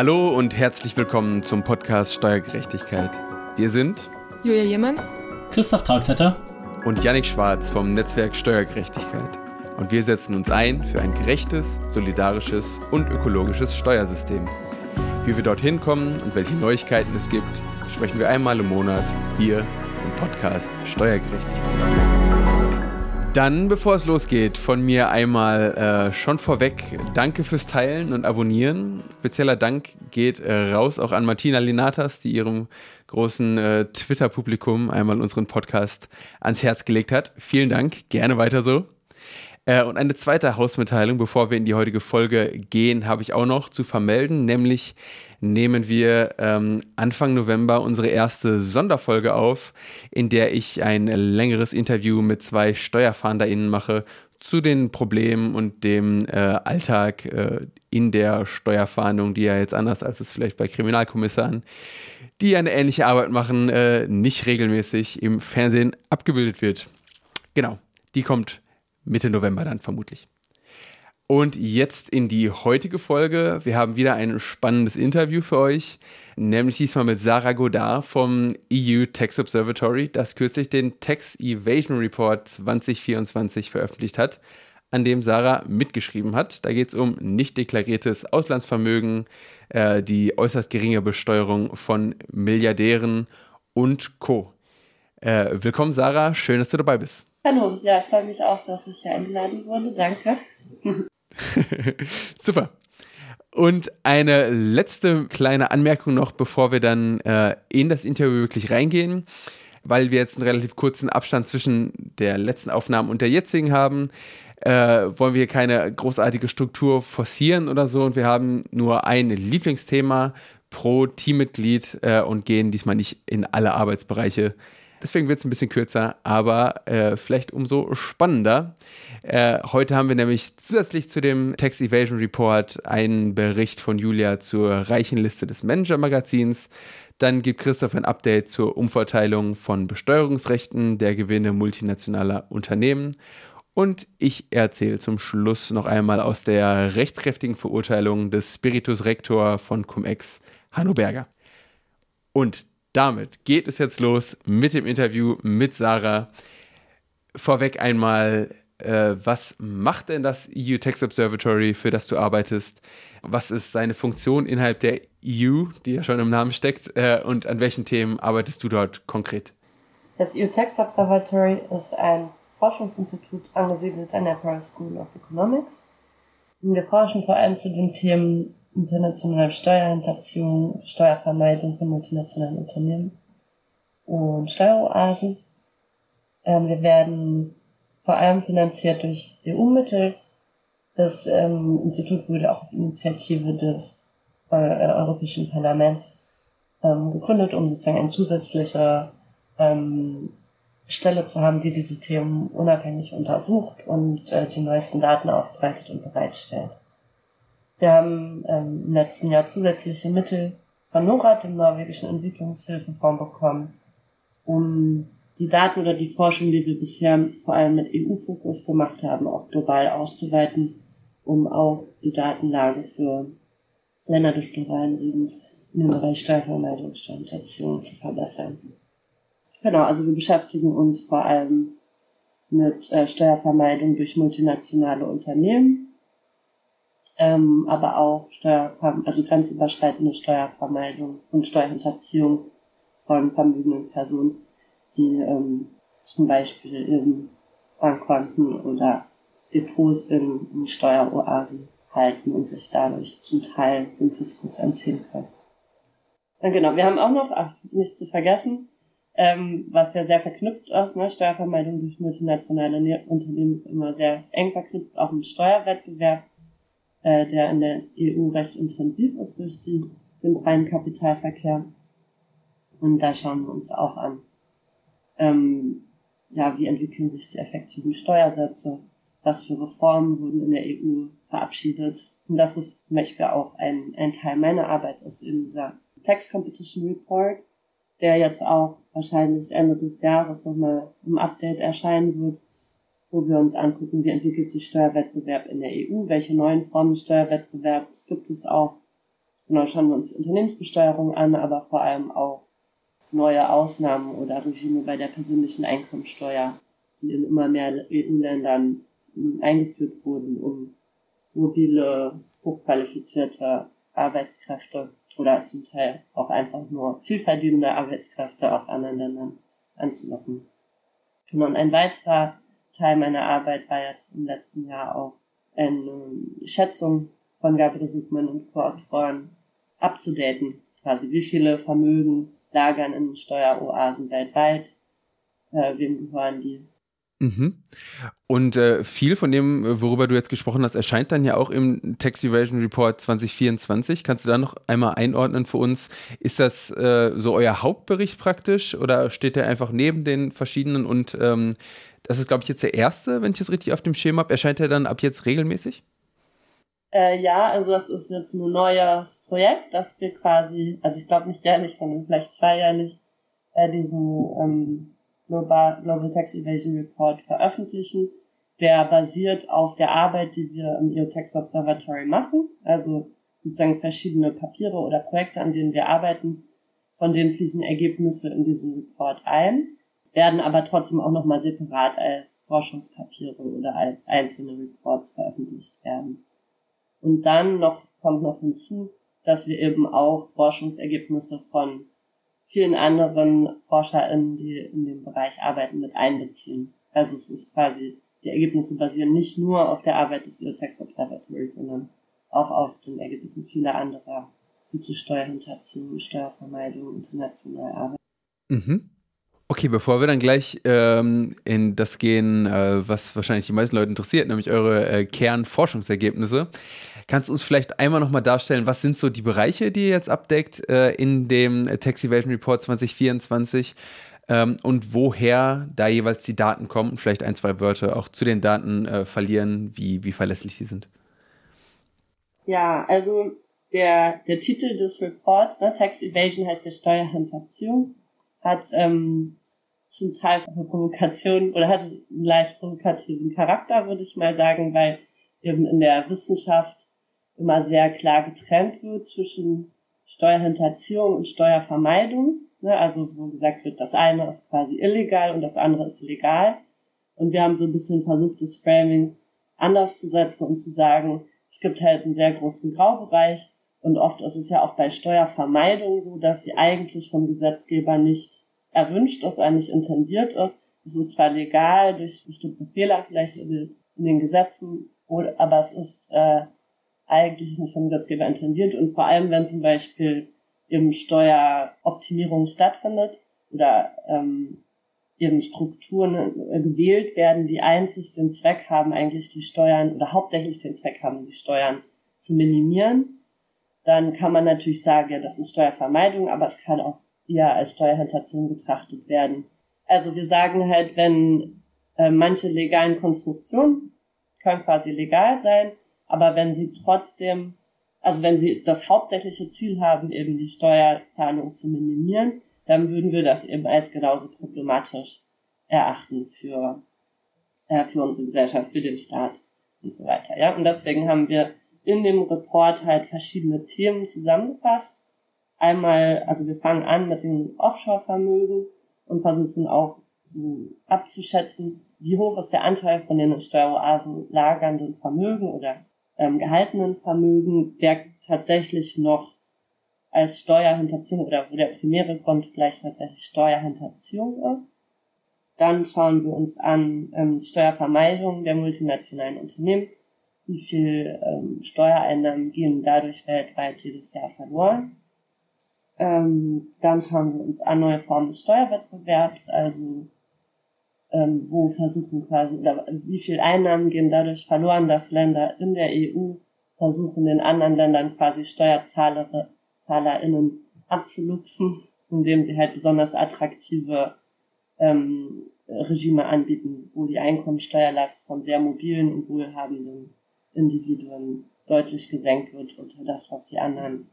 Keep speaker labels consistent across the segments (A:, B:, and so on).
A: Hallo und herzlich willkommen zum Podcast Steuergerechtigkeit. Wir sind
B: Julia Jemann,
C: Christoph Trautvetter
A: und Yannick Schwarz vom Netzwerk Steuergerechtigkeit. Und wir setzen uns ein für ein gerechtes, solidarisches und ökologisches Steuersystem. Wie wir dorthin kommen und welche Neuigkeiten es gibt, sprechen wir einmal im Monat hier im Podcast Steuergerechtigkeit. Dann, bevor es losgeht, von mir einmal äh, schon vorweg, danke fürs Teilen und Abonnieren. Spezieller Dank geht äh, raus auch an Martina Linatas, die ihrem großen äh, Twitter-Publikum einmal unseren Podcast ans Herz gelegt hat. Vielen Dank, gerne weiter so. Äh, und eine zweite Hausmitteilung, bevor wir in die heutige Folge gehen, habe ich auch noch zu vermelden, nämlich nehmen wir ähm, Anfang November unsere erste Sonderfolge auf, in der ich ein längeres Interview mit zwei SteuerfahnderInnen mache zu den Problemen und dem äh, Alltag äh, in der Steuerfahndung, die ja jetzt anders als es vielleicht bei Kriminalkommissaren, die eine ähnliche Arbeit machen, äh, nicht regelmäßig im Fernsehen abgebildet wird. Genau, die kommt Mitte November dann vermutlich. Und jetzt in die heutige Folge. Wir haben wieder ein spannendes Interview für euch, nämlich diesmal mit Sarah Godard vom EU Tax Observatory, das kürzlich den Tax Evasion Report 2024 veröffentlicht hat, an dem Sarah mitgeschrieben hat. Da geht es um nicht deklariertes Auslandsvermögen, äh, die äußerst geringe Besteuerung von Milliardären und Co. Äh, willkommen, Sarah. Schön, dass du dabei bist.
D: Hallo, ja, ich freue mich auch, dass ich hier eingeladen wurde. Danke.
A: Super. Und eine letzte kleine Anmerkung noch, bevor wir dann äh, in das Interview wirklich reingehen, weil wir jetzt einen relativ kurzen Abstand zwischen der letzten Aufnahme und der jetzigen haben. Äh, wollen wir keine großartige Struktur forcieren oder so und wir haben nur ein Lieblingsthema pro Teammitglied äh, und gehen diesmal nicht in alle Arbeitsbereiche Deswegen wird es ein bisschen kürzer, aber äh, vielleicht umso spannender. Äh, heute haben wir nämlich zusätzlich zu dem Tax Evasion Report einen Bericht von Julia zur reichen Liste des Manager-Magazins. Dann gibt Christoph ein Update zur Umverteilung von Besteuerungsrechten der Gewinne multinationaler Unternehmen. Und ich erzähle zum Schluss noch einmal aus der rechtskräftigen Verurteilung des Spiritus Rector von Cum-Ex, Hanno Berger. Und damit geht es jetzt los mit dem Interview mit Sarah. Vorweg einmal, äh, was macht denn das EU Tax Observatory, für das du arbeitest? Was ist seine Funktion innerhalb der EU, die ja schon im Namen steckt? Äh, und an welchen Themen arbeitest du dort konkret?
D: Das EU Tax Observatory ist ein Forschungsinstitut angesiedelt an der Paris School of Economics. Wir forschen vor allem zu den Themen internationale Steuerhinterziehung, Steuervermeidung von multinationalen Unternehmen und Steueroasen. Ähm, wir werden vor allem finanziert durch EU-Mittel. Das ähm, Institut wurde auch auf Initiative des äh, Europäischen Parlaments ähm, gegründet, um sozusagen eine zusätzliche ähm, Stelle zu haben, die diese Themen unabhängig untersucht und äh, die neuesten Daten aufbereitet und bereitstellt. Wir haben ähm, im letzten Jahr zusätzliche Mittel von NORAD, dem norwegischen Entwicklungshilfefonds, bekommen, um die Daten oder die Forschung, die wir bisher vor allem mit EU-Fokus gemacht haben, auch global auszuweiten, um auch die Datenlage für Länder des globalen Südens in dem Bereich Steuervermeidung Steuerhinterziehung zu verbessern. Genau, also wir beschäftigen uns vor allem mit äh, Steuervermeidung durch multinationale Unternehmen ähm, aber auch Steuerver also grenzüberschreitende Steuervermeidung und Steuerhinterziehung von vermögenden Personen, die ähm, zum Beispiel in Bankkonten oder Depots in, in Steueroasen halten und sich dadurch zum Teil dem Fiskus entziehen können. Und genau, wir haben auch noch, ach, nicht zu vergessen, ähm, was ja sehr verknüpft ist, ne? Steuervermeidung durch multinationale ne-, Unternehmen ist immer sehr eng verknüpft, auch mit Steuerwettbewerb äh, der in der EU recht intensiv ist durch die, den freien Kapitalverkehr. Und da schauen wir uns auch an, ähm, ja, wie entwickeln sich die effektiven Steuersätze, was für Reformen wurden in der EU verabschiedet. Und das ist zum Beispiel auch ein, ein Teil meiner Arbeit, ist eben dieser Tax Competition Report, der jetzt auch wahrscheinlich Ende des Jahres nochmal im Update erscheinen wird, wo wir uns angucken, wie entwickelt sich Steuerwettbewerb in der EU, welche neuen Formen Steuerwettbewerbs gibt es auch Genau, schauen wir uns Unternehmensbesteuerung an, aber vor allem auch neue Ausnahmen oder Regime bei der persönlichen Einkommensteuer, die in immer mehr EU-Ländern eingeführt wurden, um mobile, hochqualifizierte Arbeitskräfte oder zum Teil auch einfach nur vielverdienende Arbeitskräfte aus anderen Ländern anzulocken. Und ein weiterer Teil meiner Arbeit war jetzt im letzten Jahr auch eine Schätzung von Gabriel Suchmann und Co-Autoren abzudaten. Quasi wie viele Vermögen lagern in Steueroasen weltweit, äh, wem gehören die.
A: Mhm. Und äh, viel von dem, worüber du jetzt gesprochen hast, erscheint dann ja auch im Tax Evasion Report 2024. Kannst du da noch einmal einordnen für uns? Ist das äh, so euer Hauptbericht praktisch oder steht der einfach neben den verschiedenen? Und ähm, das ist, glaube ich, jetzt der erste, wenn ich das richtig auf dem Schema habe. Erscheint er dann ab jetzt regelmäßig?
D: Äh, ja, also das ist jetzt ein neues Projekt, das wir quasi, also ich glaube nicht jährlich, sondern vielleicht zweijährlich, äh, diesen ähm, Global, Global Tax Evasion Report veröffentlichen. Der basiert auf der Arbeit, die wir im EU Tax Observatory machen, also sozusagen verschiedene Papiere oder Projekte, an denen wir arbeiten, von denen fließen Ergebnisse in diesen Report ein, werden aber trotzdem auch nochmal separat als Forschungspapiere oder als einzelne Reports veröffentlicht werden. Und dann noch kommt noch hinzu, dass wir eben auch Forschungsergebnisse von vielen anderen ForscherInnen, die in dem Bereich arbeiten, mit einbeziehen. Also es ist quasi, die Ergebnisse basieren nicht nur auf der Arbeit des EU-Tax Observatory, sondern auch auf den Ergebnissen vieler anderer, die zu Steuerhinterziehung, Steuervermeidung international arbeiten.
A: Mhm. Okay, bevor wir dann gleich ähm, in das gehen, äh, was wahrscheinlich die meisten Leute interessiert, nämlich eure äh, Kernforschungsergebnisse, kannst du uns vielleicht einmal nochmal darstellen, was sind so die Bereiche, die ihr jetzt abdeckt äh, in dem Tax Evasion Report 2024 ähm, und woher da jeweils die Daten kommen und vielleicht ein, zwei Wörter auch zu den Daten äh, verlieren, wie, wie verlässlich die sind.
D: Ja, also der, der Titel des Reports, ne, Tax Evasion heißt ja Steuerhinterziehung, hat ähm, zum Teil eine Provokation oder hat einen leicht provokativen Charakter, würde ich mal sagen, weil eben in der Wissenschaft immer sehr klar getrennt wird zwischen Steuerhinterziehung und Steuervermeidung. Ne? Also wo gesagt wird, das eine ist quasi illegal und das andere ist legal. Und wir haben so ein bisschen versucht, das Framing anders zu setzen und zu sagen, es gibt halt einen sehr großen Graubereich und oft ist es ja auch bei Steuervermeidung so, dass sie eigentlich vom Gesetzgeber nicht erwünscht ist oder nicht intendiert ist. Es ist zwar legal durch bestimmte Fehler vielleicht in den Gesetzen, aber es ist äh, eigentlich nicht vom Gesetzgeber intendiert und vor allem, wenn zum Beispiel eben Steueroptimierung stattfindet oder ähm, eben Strukturen äh, gewählt werden, die einzig den Zweck haben, eigentlich die Steuern oder hauptsächlich den Zweck haben, die Steuern zu minimieren, dann kann man natürlich sagen, ja, das ist Steuervermeidung, aber es kann auch eher als Steuerhinterziehung betrachtet werden. Also wir sagen halt, wenn äh, manche legalen Konstruktionen können quasi legal sein, aber wenn sie trotzdem, also wenn sie das hauptsächliche Ziel haben, eben die Steuerzahlung zu minimieren, dann würden wir das eben als genauso problematisch erachten für, äh, für unsere Gesellschaft, für den Staat und so weiter. Ja, und deswegen haben wir in dem Report halt verschiedene Themen zusammengefasst einmal, also wir fangen an mit den Offshore-Vermögen und versuchen auch abzuschätzen, wie hoch ist der Anteil von den in Steueroasen lagernden Vermögen oder ähm, gehaltenen Vermögen, der tatsächlich noch als Steuerhinterziehung oder wo der primäre Grund vielleicht tatsächlich Steuerhinterziehung ist. Dann schauen wir uns an ähm, Steuervermeidung der multinationalen Unternehmen. Wie viel ähm, Steuereinnahmen gehen dadurch weltweit jedes Jahr verloren? Ähm, dann schauen wir uns an neue Formen des Steuerwettbewerbs, also ähm, wo versuchen quasi, oder wie viel Einnahmen gehen dadurch verloren, dass Länder in der EU versuchen, den anderen Ländern quasi SteuerzahlerInnen abzuluxen, indem sie halt besonders attraktive ähm, Regime anbieten, wo die Einkommensteuerlast von sehr mobilen und wohlhabenden Individuen deutlich gesenkt wird unter das, was die anderen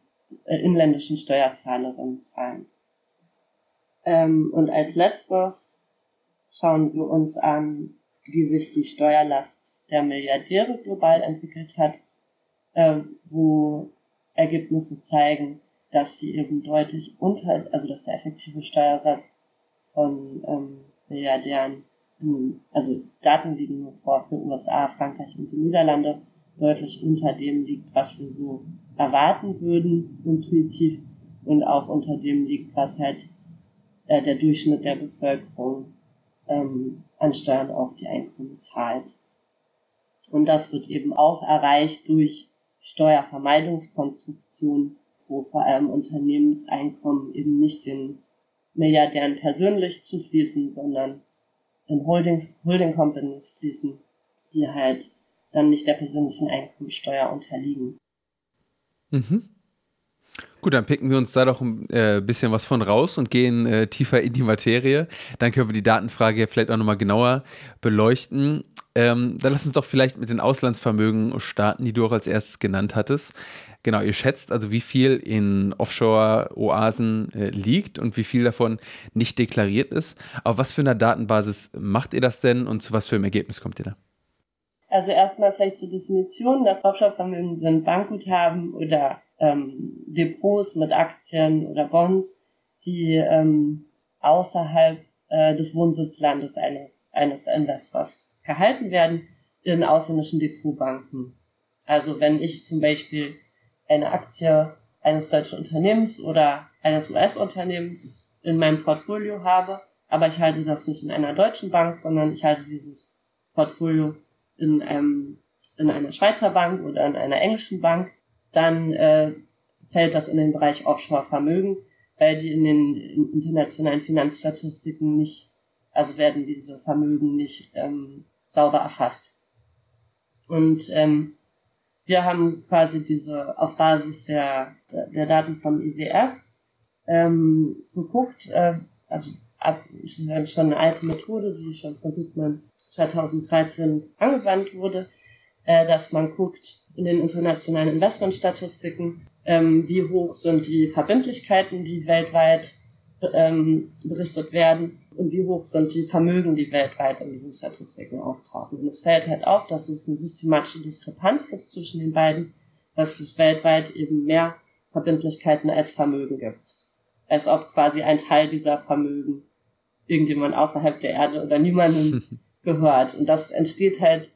D: inländischen Steuerzahlerinnen zahlen. Ähm, und als letztes schauen wir uns an, wie sich die Steuerlast der Milliardäre global entwickelt hat, äh, wo Ergebnisse zeigen, dass sie eben deutlich unter, also dass der effektive Steuersatz von ähm, Milliardären, also Daten liegen nur vor für USA, Frankreich und die Niederlande, deutlich unter dem liegt, was wir so erwarten würden, intuitiv, und auch unter dem liegt, was halt äh, der Durchschnitt der Bevölkerung ähm, an Steuern auf die Einkommen zahlt. Und das wird eben auch erreicht durch Steuervermeidungskonstruktion, wo vor allem Unternehmenseinkommen eben nicht den Milliardären persönlich zufließen, sondern in Holdings, Holding Companies fließen, die halt dann nicht der persönlichen Einkommensteuer unterliegen.
A: Mhm. Gut, dann picken wir uns da doch ein äh, bisschen was von raus und gehen äh, tiefer in die Materie. Dann können wir die Datenfrage vielleicht auch nochmal genauer beleuchten. Ähm, dann lass uns doch vielleicht mit den Auslandsvermögen starten, die du auch als erstes genannt hattest. Genau, ihr schätzt also, wie viel in Offshore-Oasen äh, liegt und wie viel davon nicht deklariert ist. Auf was für einer Datenbasis macht ihr das denn und zu was für einem Ergebnis kommt ihr da?
D: Also erstmal vielleicht zur Definition. Das Offshore-Vermögen sind Bankguthaben oder ähm, Depots mit Aktien oder Bonds, die ähm, außerhalb äh, des Wohnsitzlandes eines, eines Investors gehalten werden in ausländischen Depotbanken. Also wenn ich zum Beispiel eine Aktie eines deutschen Unternehmens oder eines US-Unternehmens in meinem Portfolio habe, aber ich halte das nicht in einer deutschen Bank, sondern ich halte dieses Portfolio in, einem, in einer Schweizer Bank oder in einer englischen Bank, dann äh, fällt das in den Bereich Offshore-Vermögen, weil die in den internationalen Finanzstatistiken nicht, also werden diese Vermögen nicht ähm, sauber erfasst. Und ähm, wir haben quasi diese auf Basis der, der Daten vom IWF ähm, geguckt, äh, also ab, schon eine alte Methode, die schon von Südmann 2013 angewandt wurde, äh, dass man guckt in den internationalen Investmentstatistiken, ähm, wie hoch sind die Verbindlichkeiten, die weltweit ähm, berichtet werden und wie hoch sind die Vermögen, die weltweit in diesen Statistiken auftauchen. Und es fällt halt auf, dass es eine systematische Diskrepanz gibt zwischen den beiden, dass es weltweit eben mehr Verbindlichkeiten als Vermögen gibt. Als ob quasi ein Teil dieser Vermögen irgendjemand außerhalb der Erde oder niemandem gehört. Und das entsteht halt,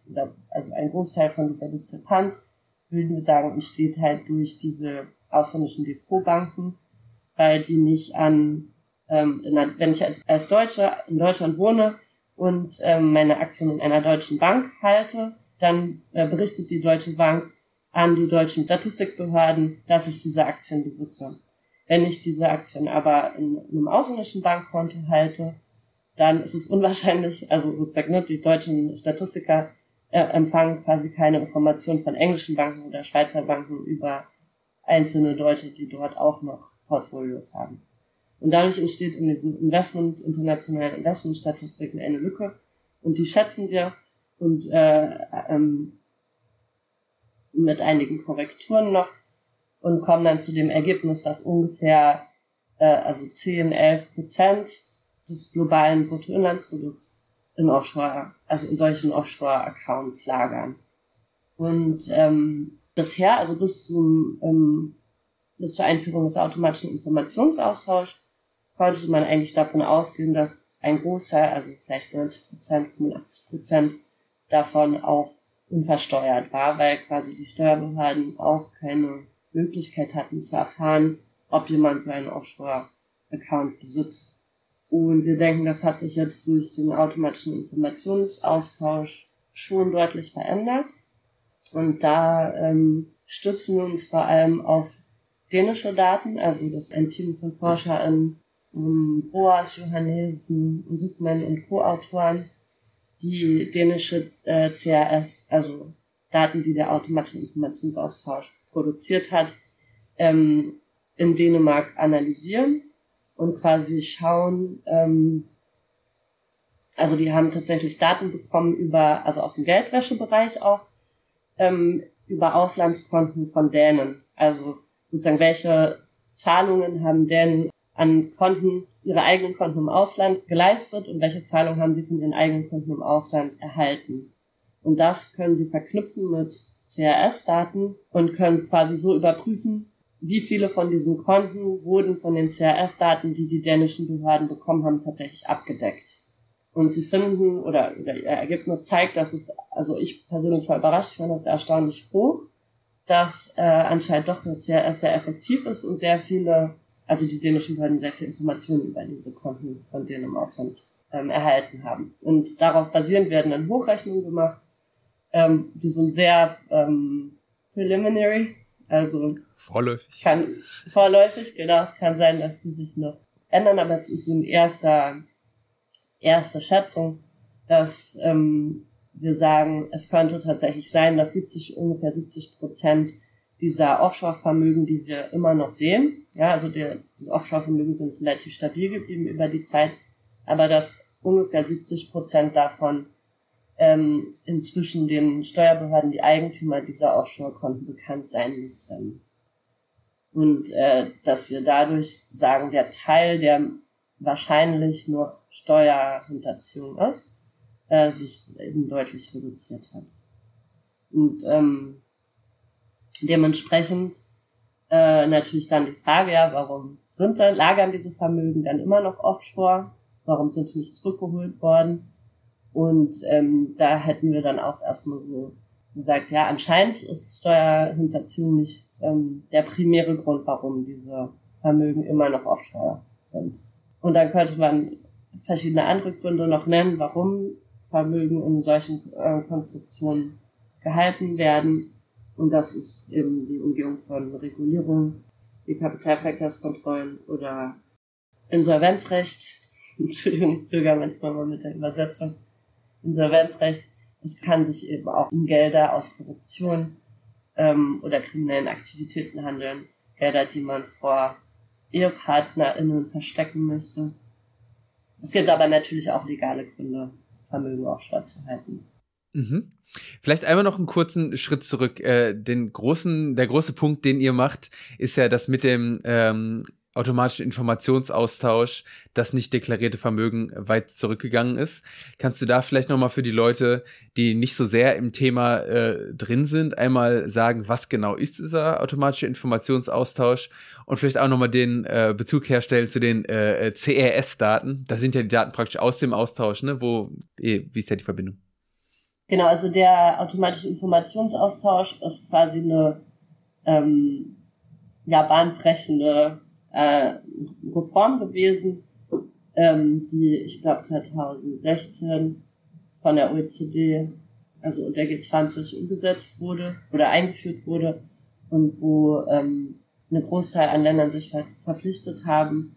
D: also ein Großteil von dieser Diskrepanz, würden wir sagen, entsteht halt durch diese ausländischen Depotbanken, weil die nicht an, ähm, einer, wenn ich als, als Deutsche in Deutschland wohne und ähm, meine Aktien in einer deutschen Bank halte, dann äh, berichtet die Deutsche Bank an die deutschen Statistikbehörden, dass ich diese Aktien besitze. Wenn ich diese Aktien aber in, in einem ausländischen Bankkonto halte, dann ist es unwahrscheinlich, also sozusagen ne, die deutschen Statistiker äh, empfangen quasi keine Informationen von englischen Banken oder Schweizer Banken über einzelne Deutsche, die dort auch noch Portfolios haben. Und dadurch entsteht in diesen Investment, internationalen Investmentstatistiken eine Lücke und die schätzen wir und äh, ähm, mit einigen Korrekturen noch und kommen dann zu dem Ergebnis, dass ungefähr äh, also 10, 11 Prozent des globalen Bruttoinlandsprodukts in Offshore, also in solchen Offshore-Accounts lagern. Und ähm, bisher, also bis zum ähm, bis zur Einführung des automatischen Informationsaustauschs, konnte man eigentlich davon ausgehen, dass ein Großteil, also vielleicht 90 Prozent, 85 Prozent davon auch unversteuert war, weil quasi die Steuerbehörden auch keine Möglichkeit hatten zu erfahren, ob jemand so einen Offshore-Account besitzt. Und wir denken, das hat sich jetzt durch den automatischen Informationsaustausch schon deutlich verändert. Und da ähm, stützen wir uns vor allem auf dänische Daten, also das ein Team von ForscherInnen, um, Boas, Johannesen, Suchmann und Co-Autoren, die dänische äh, CRS, also Daten, die der automatische Informationsaustausch produziert hat, ähm, in Dänemark analysieren und quasi schauen, ähm, also die haben tatsächlich Daten bekommen über, also aus dem Geldwäschebereich auch, ähm, über Auslandskonten von Dänen. Also sozusagen, welche Zahlungen haben Dänen an Konten, ihre eigenen Konten im Ausland geleistet und welche Zahlungen haben sie von ihren eigenen Konten im Ausland erhalten. Und das können sie verknüpfen mit CRS-Daten und können quasi so überprüfen, wie viele von diesen Konten wurden von den CRS-Daten, die die dänischen Behörden bekommen haben, tatsächlich abgedeckt. Und sie finden, oder, oder ihr Ergebnis zeigt, dass es, also ich persönlich war überrascht, ich fand das erstaunlich hoch, dass äh, anscheinend doch der CRS sehr effektiv ist und sehr viele, also die dänischen Behörden sehr viele Informationen über diese Konten von denen im Ausland ähm, erhalten haben. Und darauf basierend werden dann Hochrechnungen gemacht. Ähm, die sind sehr ähm, preliminary, also
A: vorläufig.
D: Kann, vorläufig, genau. Es kann sein, dass sie sich noch ändern, aber es ist so ein erster, erste Schätzung, dass ähm, wir sagen, es könnte tatsächlich sein, dass 70, ungefähr 70 Prozent dieser Offshore-Vermögen, die wir immer noch sehen, ja, also die, die Offshore-Vermögen sind relativ stabil geblieben über die Zeit, aber dass ungefähr 70 Prozent davon ähm, inzwischen den Steuerbehörden die Eigentümer dieser Offshore-Konten bekannt sein müssten. Und äh, dass wir dadurch sagen, der Teil, der wahrscheinlich noch Steuerhinterziehung ist, äh, sich eben deutlich reduziert hat. Und ähm, dementsprechend äh, natürlich dann die Frage, ja, warum sind da, lagern diese Vermögen dann immer noch offshore? Warum sind sie nicht zurückgeholt worden? Und ähm, da hätten wir dann auch erstmal so gesagt, ja, anscheinend ist Steuerhinterziehung nicht ähm, der primäre Grund, warum diese Vermögen immer noch offshore sind. Und dann könnte man verschiedene andere Gründe noch nennen, warum Vermögen in solchen äh, Konstruktionen gehalten werden. Und das ist eben die Umgehung von Regulierung, die Kapitalverkehrskontrollen oder Insolvenzrecht. Entschuldigung, ich zögere manchmal mal mit der Übersetzung. Insolvenzrecht. Es kann sich eben auch um Gelder aus Korruption ähm, oder kriminellen Aktivitäten handeln. Gelder, die man vor EhepartnerInnen verstecken möchte. Es gibt aber natürlich auch legale Gründe, Vermögen offshore zu halten.
A: Mhm. Vielleicht einmal noch einen kurzen Schritt zurück. Äh, den großen, der große Punkt, den ihr macht, ist ja das mit dem ähm, automatischen Informationsaustausch, das nicht deklarierte Vermögen weit zurückgegangen ist. Kannst du da vielleicht nochmal für die Leute, die nicht so sehr im Thema äh, drin sind, einmal sagen, was genau ist dieser automatische Informationsaustausch und vielleicht auch nochmal den äh, Bezug herstellen zu den äh, CRS-Daten. Das sind ja die Daten praktisch aus dem Austausch, ne? Wo, eh, wie ist ja die Verbindung?
D: Genau, also der automatische Informationsaustausch ist quasi eine ähm, ja, bahnbrechende äh, Reform gewesen, ähm, die ich glaube 2016 von der OECD, also der G20 umgesetzt wurde oder eingeführt wurde und wo ähm, eine Großteil an Ländern sich ver verpflichtet haben,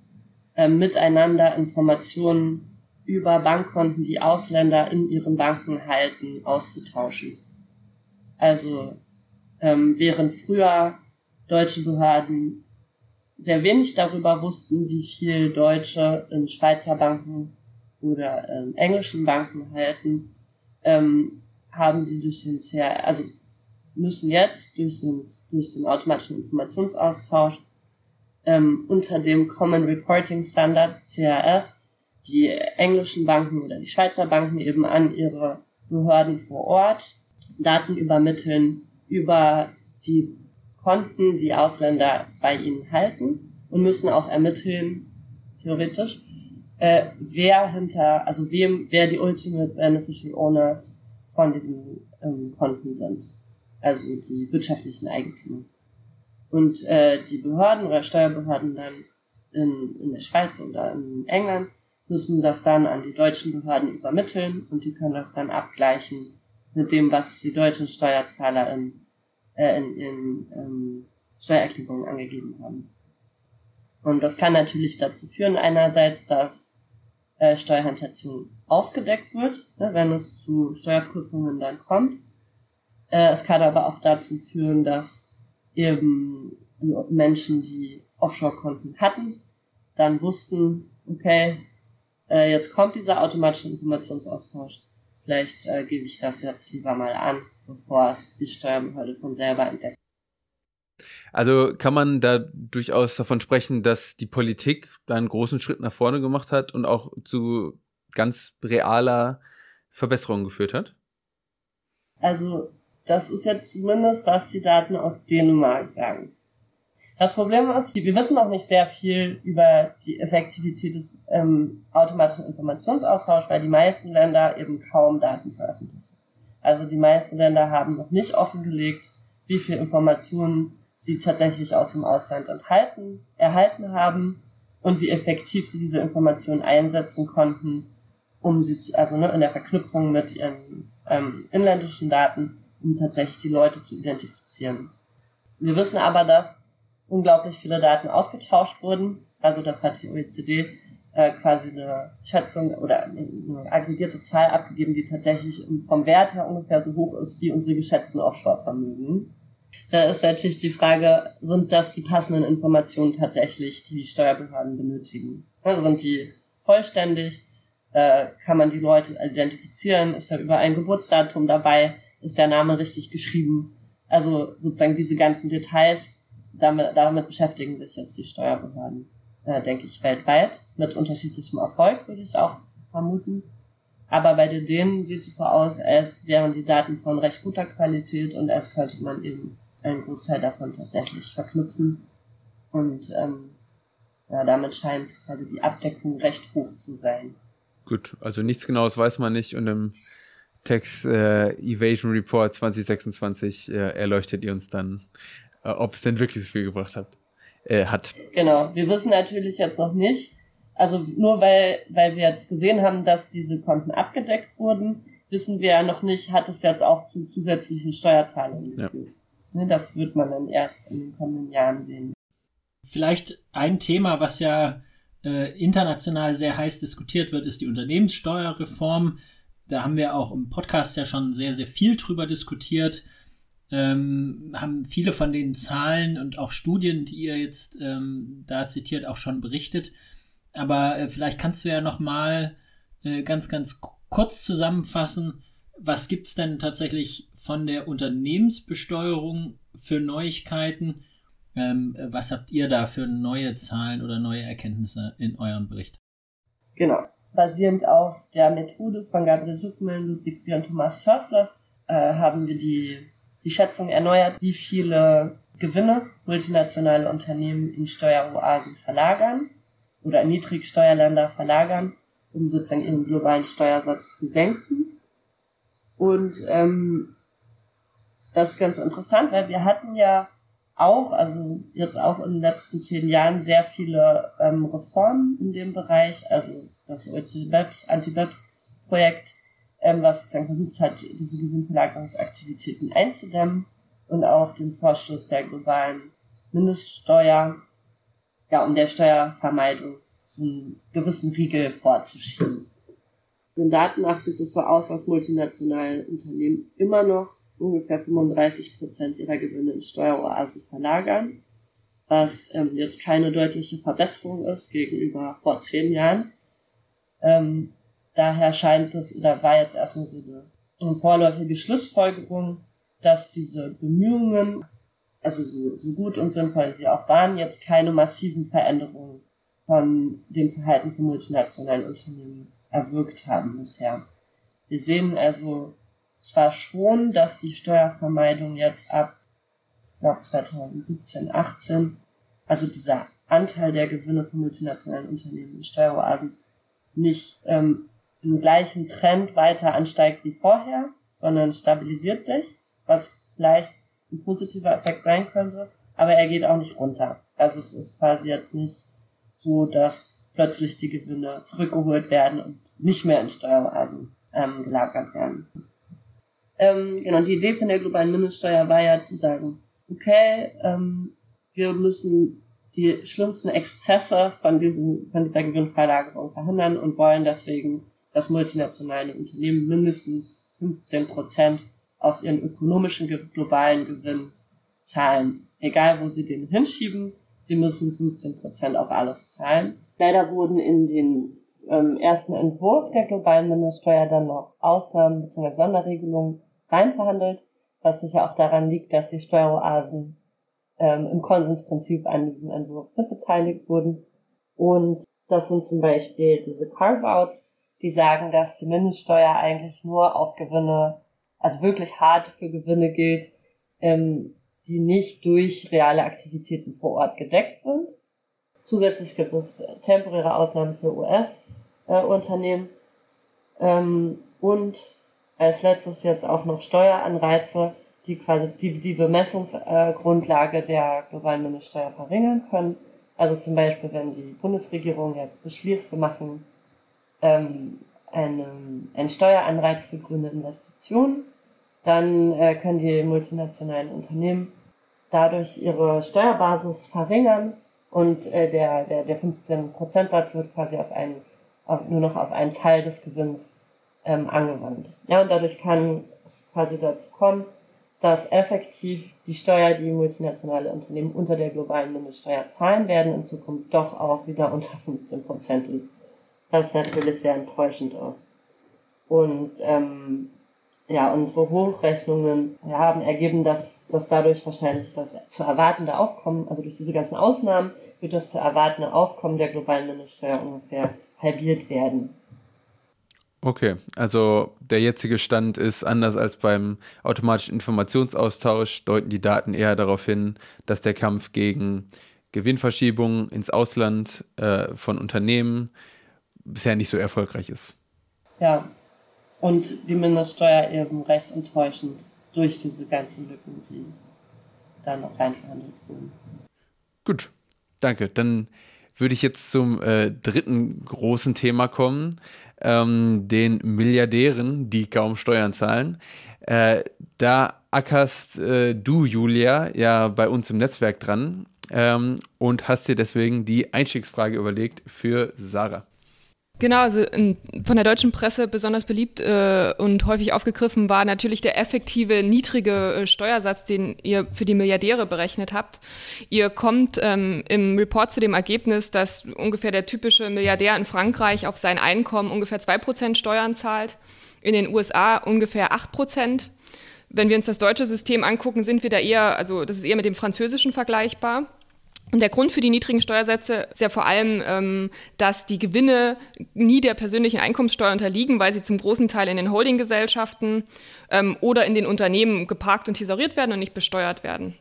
D: äh, miteinander Informationen über Bankkonten, die Ausländer in ihren Banken halten, auszutauschen. Also ähm, während früher deutsche Behörden sehr wenig darüber wussten, wie viel Deutsche in Schweizer Banken oder ähm, englischen Banken halten, ähm, haben sie durch den CR, also müssen jetzt durch den, durch den automatischen Informationsaustausch ähm, unter dem Common Reporting Standard CRS die englischen Banken oder die Schweizer Banken eben an ihre Behörden vor Ort Daten übermitteln über die Konten die Ausländer bei ihnen halten und müssen auch ermitteln, theoretisch, äh, wer hinter, also wem, wer die Ultimate Beneficial Owners von diesen ähm, Konten sind. Also die wirtschaftlichen Eigentümer. Und äh, die Behörden oder Steuerbehörden dann in, in der Schweiz oder in England müssen das dann an die deutschen Behörden übermitteln und die können das dann abgleichen mit dem, was die deutschen Steuerzahler in äh, in ihren ähm, Steuererklärungen angegeben haben. Und das kann natürlich dazu führen, einerseits, dass äh, Steuerhinterziehung aufgedeckt wird, ne, wenn es zu Steuerprüfungen dann kommt. Äh, es kann aber auch dazu führen, dass eben Menschen, die Offshore-Konten hatten, dann wussten, okay, äh, jetzt kommt dieser automatische Informationsaustausch. Vielleicht äh, gebe ich das jetzt lieber mal an bevor es die Steuerbehörde von selber entdeckt.
A: Also kann man da durchaus davon sprechen, dass die Politik da einen großen Schritt nach vorne gemacht hat und auch zu ganz realer Verbesserung geführt hat?
D: Also das ist jetzt zumindest, was die Daten aus Dänemark sagen. Das Problem ist, wir wissen noch nicht sehr viel über die Effektivität des ähm, automatischen Informationsaustauschs, weil die meisten Länder eben kaum Daten veröffentlichen. Also die meisten Länder haben noch nicht offengelegt, wie viel Informationen sie tatsächlich aus dem Ausland enthalten, erhalten haben und wie effektiv sie diese Informationen einsetzen konnten, um sie, zu, also ne, in der Verknüpfung mit ihren ähm, inländischen Daten, um tatsächlich die Leute zu identifizieren. Wir wissen aber, dass unglaublich viele Daten ausgetauscht wurden. Also das hat die OECD äh, quasi eine Schätzung oder eine aggregierte Zahl abgegeben, die tatsächlich vom Wert her ungefähr so hoch ist wie unsere geschätzten Offshore-Vermögen. Da ist natürlich die Frage, sind das die passenden Informationen tatsächlich, die die Steuerbehörden benötigen? Also sind die vollständig? Äh, kann man die Leute identifizieren? Ist da über ein Geburtsdatum dabei? Ist der Name richtig geschrieben? Also sozusagen diese ganzen Details, damit, damit beschäftigen sich jetzt die Steuerbehörden, äh, denke ich, weltweit. Mit unterschiedlichem Erfolg, würde ich auch vermuten. Aber bei denen sieht es so aus, als wären die Daten von recht guter Qualität und als könnte man eben einen Großteil davon tatsächlich verknüpfen. Und ähm, ja, damit scheint quasi die Abdeckung recht hoch zu sein.
A: Gut, also nichts Genaues weiß man nicht und im Tax äh, Evasion Report 2026 äh, erleuchtet ihr uns dann, äh, ob es denn wirklich so viel gebracht hat. Äh, hat.
D: Genau, wir wissen natürlich jetzt noch nicht, also nur weil, weil wir jetzt gesehen haben, dass diese Konten abgedeckt wurden, wissen wir ja noch nicht, hat es jetzt auch zu zusätzlichen Steuerzahlungen geführt. Ja. Ne, das wird man dann erst in den kommenden Jahren sehen.
B: Vielleicht ein Thema, was ja äh, international sehr heiß diskutiert wird, ist die Unternehmenssteuerreform. Da haben wir auch im Podcast ja schon sehr, sehr viel drüber diskutiert. Ähm, haben viele von den Zahlen und auch Studien, die ihr jetzt ähm, da zitiert, auch schon berichtet. Aber äh, vielleicht kannst du ja noch mal äh, ganz, ganz kurz zusammenfassen, was gibt es denn tatsächlich von der Unternehmensbesteuerung für Neuigkeiten? Ähm, was habt ihr da für neue Zahlen oder neue Erkenntnisse in eurem Bericht?
D: Genau. Basierend auf der Methode von Gabriel Suckmann, Ludwig Wier und Thomas Törfler äh, haben wir die, die Schätzung erneuert, wie viele Gewinne multinationale Unternehmen in Steueroasen verlagern oder in Niedrigsteuerländer verlagern, um sozusagen ihren globalen Steuersatz zu senken. Und ähm, das ist ganz interessant, weil wir hatten ja auch, also jetzt auch in den letzten zehn Jahren sehr viele ähm, Reformen in dem Bereich, also das OECD-BEPS, Anti-BEPS-Projekt, ähm, was sozusagen versucht hat, diese Gewinnverlagerungsaktivitäten einzudämmen und auch den Vorstoß der globalen Mindeststeuer, ja, um der Steuervermeidung so einen gewissen Riegel vorzuschieben. Den Daten nach sieht es so aus, dass multinationale Unternehmen immer noch ungefähr 35 Prozent ihrer Gewinne in Steueroasen verlagern, was ähm, jetzt keine deutliche Verbesserung ist gegenüber vor zehn Jahren. Ähm, daher scheint es, oder war jetzt erstmal so eine, eine vorläufige Schlussfolgerung, dass diese Bemühungen, also so, so gut und sinnvoll sie auch waren, jetzt keine massiven Veränderungen von dem Verhalten von multinationalen Unternehmen erwirkt haben bisher. Wir sehen also zwar schon, dass die Steuervermeidung jetzt ab glaube 2017, 18, also dieser Anteil der Gewinne von multinationalen Unternehmen in Steueroasen nicht ähm, im gleichen Trend weiter ansteigt wie vorher, sondern stabilisiert sich, was vielleicht ein positiver Effekt sein könnte, aber er geht auch nicht runter. Also es ist quasi jetzt nicht so, dass plötzlich die Gewinne zurückgeholt werden und nicht mehr in Steueroasen ähm, gelagert werden. Ähm, genau, die Idee von der globalen Mindeststeuer war ja zu sagen, okay, ähm, wir müssen die schlimmsten Exzesse von, diesem, von dieser Gewinnverlagerung verhindern und wollen deswegen, dass multinationale Unternehmen mindestens 15 Prozent auf ihren ökonomischen globalen Gewinn zahlen. Egal, wo sie den hinschieben, sie müssen 15 Prozent auf alles zahlen. Leider wurden in den ähm, ersten Entwurf der globalen Mindeststeuer dann noch Ausnahmen bzw. Sonderregelungen reinverhandelt, was sicher auch daran liegt, dass die Steueroasen ähm, im Konsensprinzip an diesem Entwurf mitbeteiligt wurden. Und das sind zum Beispiel diese Carve-outs, die sagen, dass die Mindeststeuer eigentlich nur auf Gewinne, also wirklich hart für Gewinne gilt, ähm, die nicht durch reale Aktivitäten vor Ort gedeckt sind. Zusätzlich gibt es temporäre Ausnahmen für US-Unternehmen. Ähm, und als letztes jetzt auch noch Steueranreize, die quasi die, die Bemessungsgrundlage der globalen Mindeststeuer verringern können. Also zum Beispiel, wenn die Bundesregierung jetzt beschließt, wir machen ähm, einen, einen Steueranreiz für grüne Investitionen, dann äh, können die multinationalen Unternehmen dadurch ihre Steuerbasis verringern und äh, der, der, der 15%-Satz wird quasi auf einen, auf, nur noch auf einen Teil des Gewinns ähm, angewandt. Ja, und dadurch kann es quasi dazu kommen, dass effektiv die Steuer, die multinationale Unternehmen unter der globalen Mindeststeuer zahlen werden, in Zukunft doch auch wieder unter 15 Prozent liegt. Das ist natürlich sehr enttäuschend aus. Und ähm, ja, unsere Hochrechnungen haben ergeben, dass, dass dadurch wahrscheinlich das zu erwartende Aufkommen, also durch diese ganzen Ausnahmen, wird das zu erwartende Aufkommen der globalen Mindeststeuer ungefähr halbiert werden.
A: Okay, also der jetzige Stand ist anders als beim automatischen Informationsaustausch, deuten die Daten eher darauf hin, dass der Kampf gegen Gewinnverschiebungen ins Ausland äh, von Unternehmen bisher nicht so erfolgreich ist.
D: Ja, und die Mindeststeuer eben recht enttäuschend durch diese ganzen Lücken, die da noch reinverhandelt wurden.
A: Gut, danke. Dann würde ich jetzt zum äh, dritten großen Thema kommen ähm, den Milliardären, die kaum Steuern zahlen. Äh, da ackerst äh, du, Julia, ja bei uns im Netzwerk dran ähm, und hast dir deswegen die Einstiegsfrage überlegt für Sarah.
C: Genau, also in, von der deutschen Presse besonders beliebt äh, und häufig aufgegriffen war natürlich der effektive niedrige äh, Steuersatz, den ihr für die Milliardäre berechnet habt. Ihr kommt ähm, im Report zu dem Ergebnis, dass ungefähr der typische Milliardär in Frankreich auf sein Einkommen ungefähr zwei Prozent Steuern zahlt, in den USA ungefähr acht Prozent. Wenn wir uns das deutsche System angucken, sind wir da eher, also das ist eher mit dem französischen vergleichbar. Und der Grund für die niedrigen Steuersätze ist ja vor allem, ähm, dass die Gewinne nie der persönlichen Einkommenssteuer unterliegen, weil sie zum großen Teil in den Holdinggesellschaften ähm, oder in den Unternehmen geparkt und thesauriert werden und nicht besteuert werden.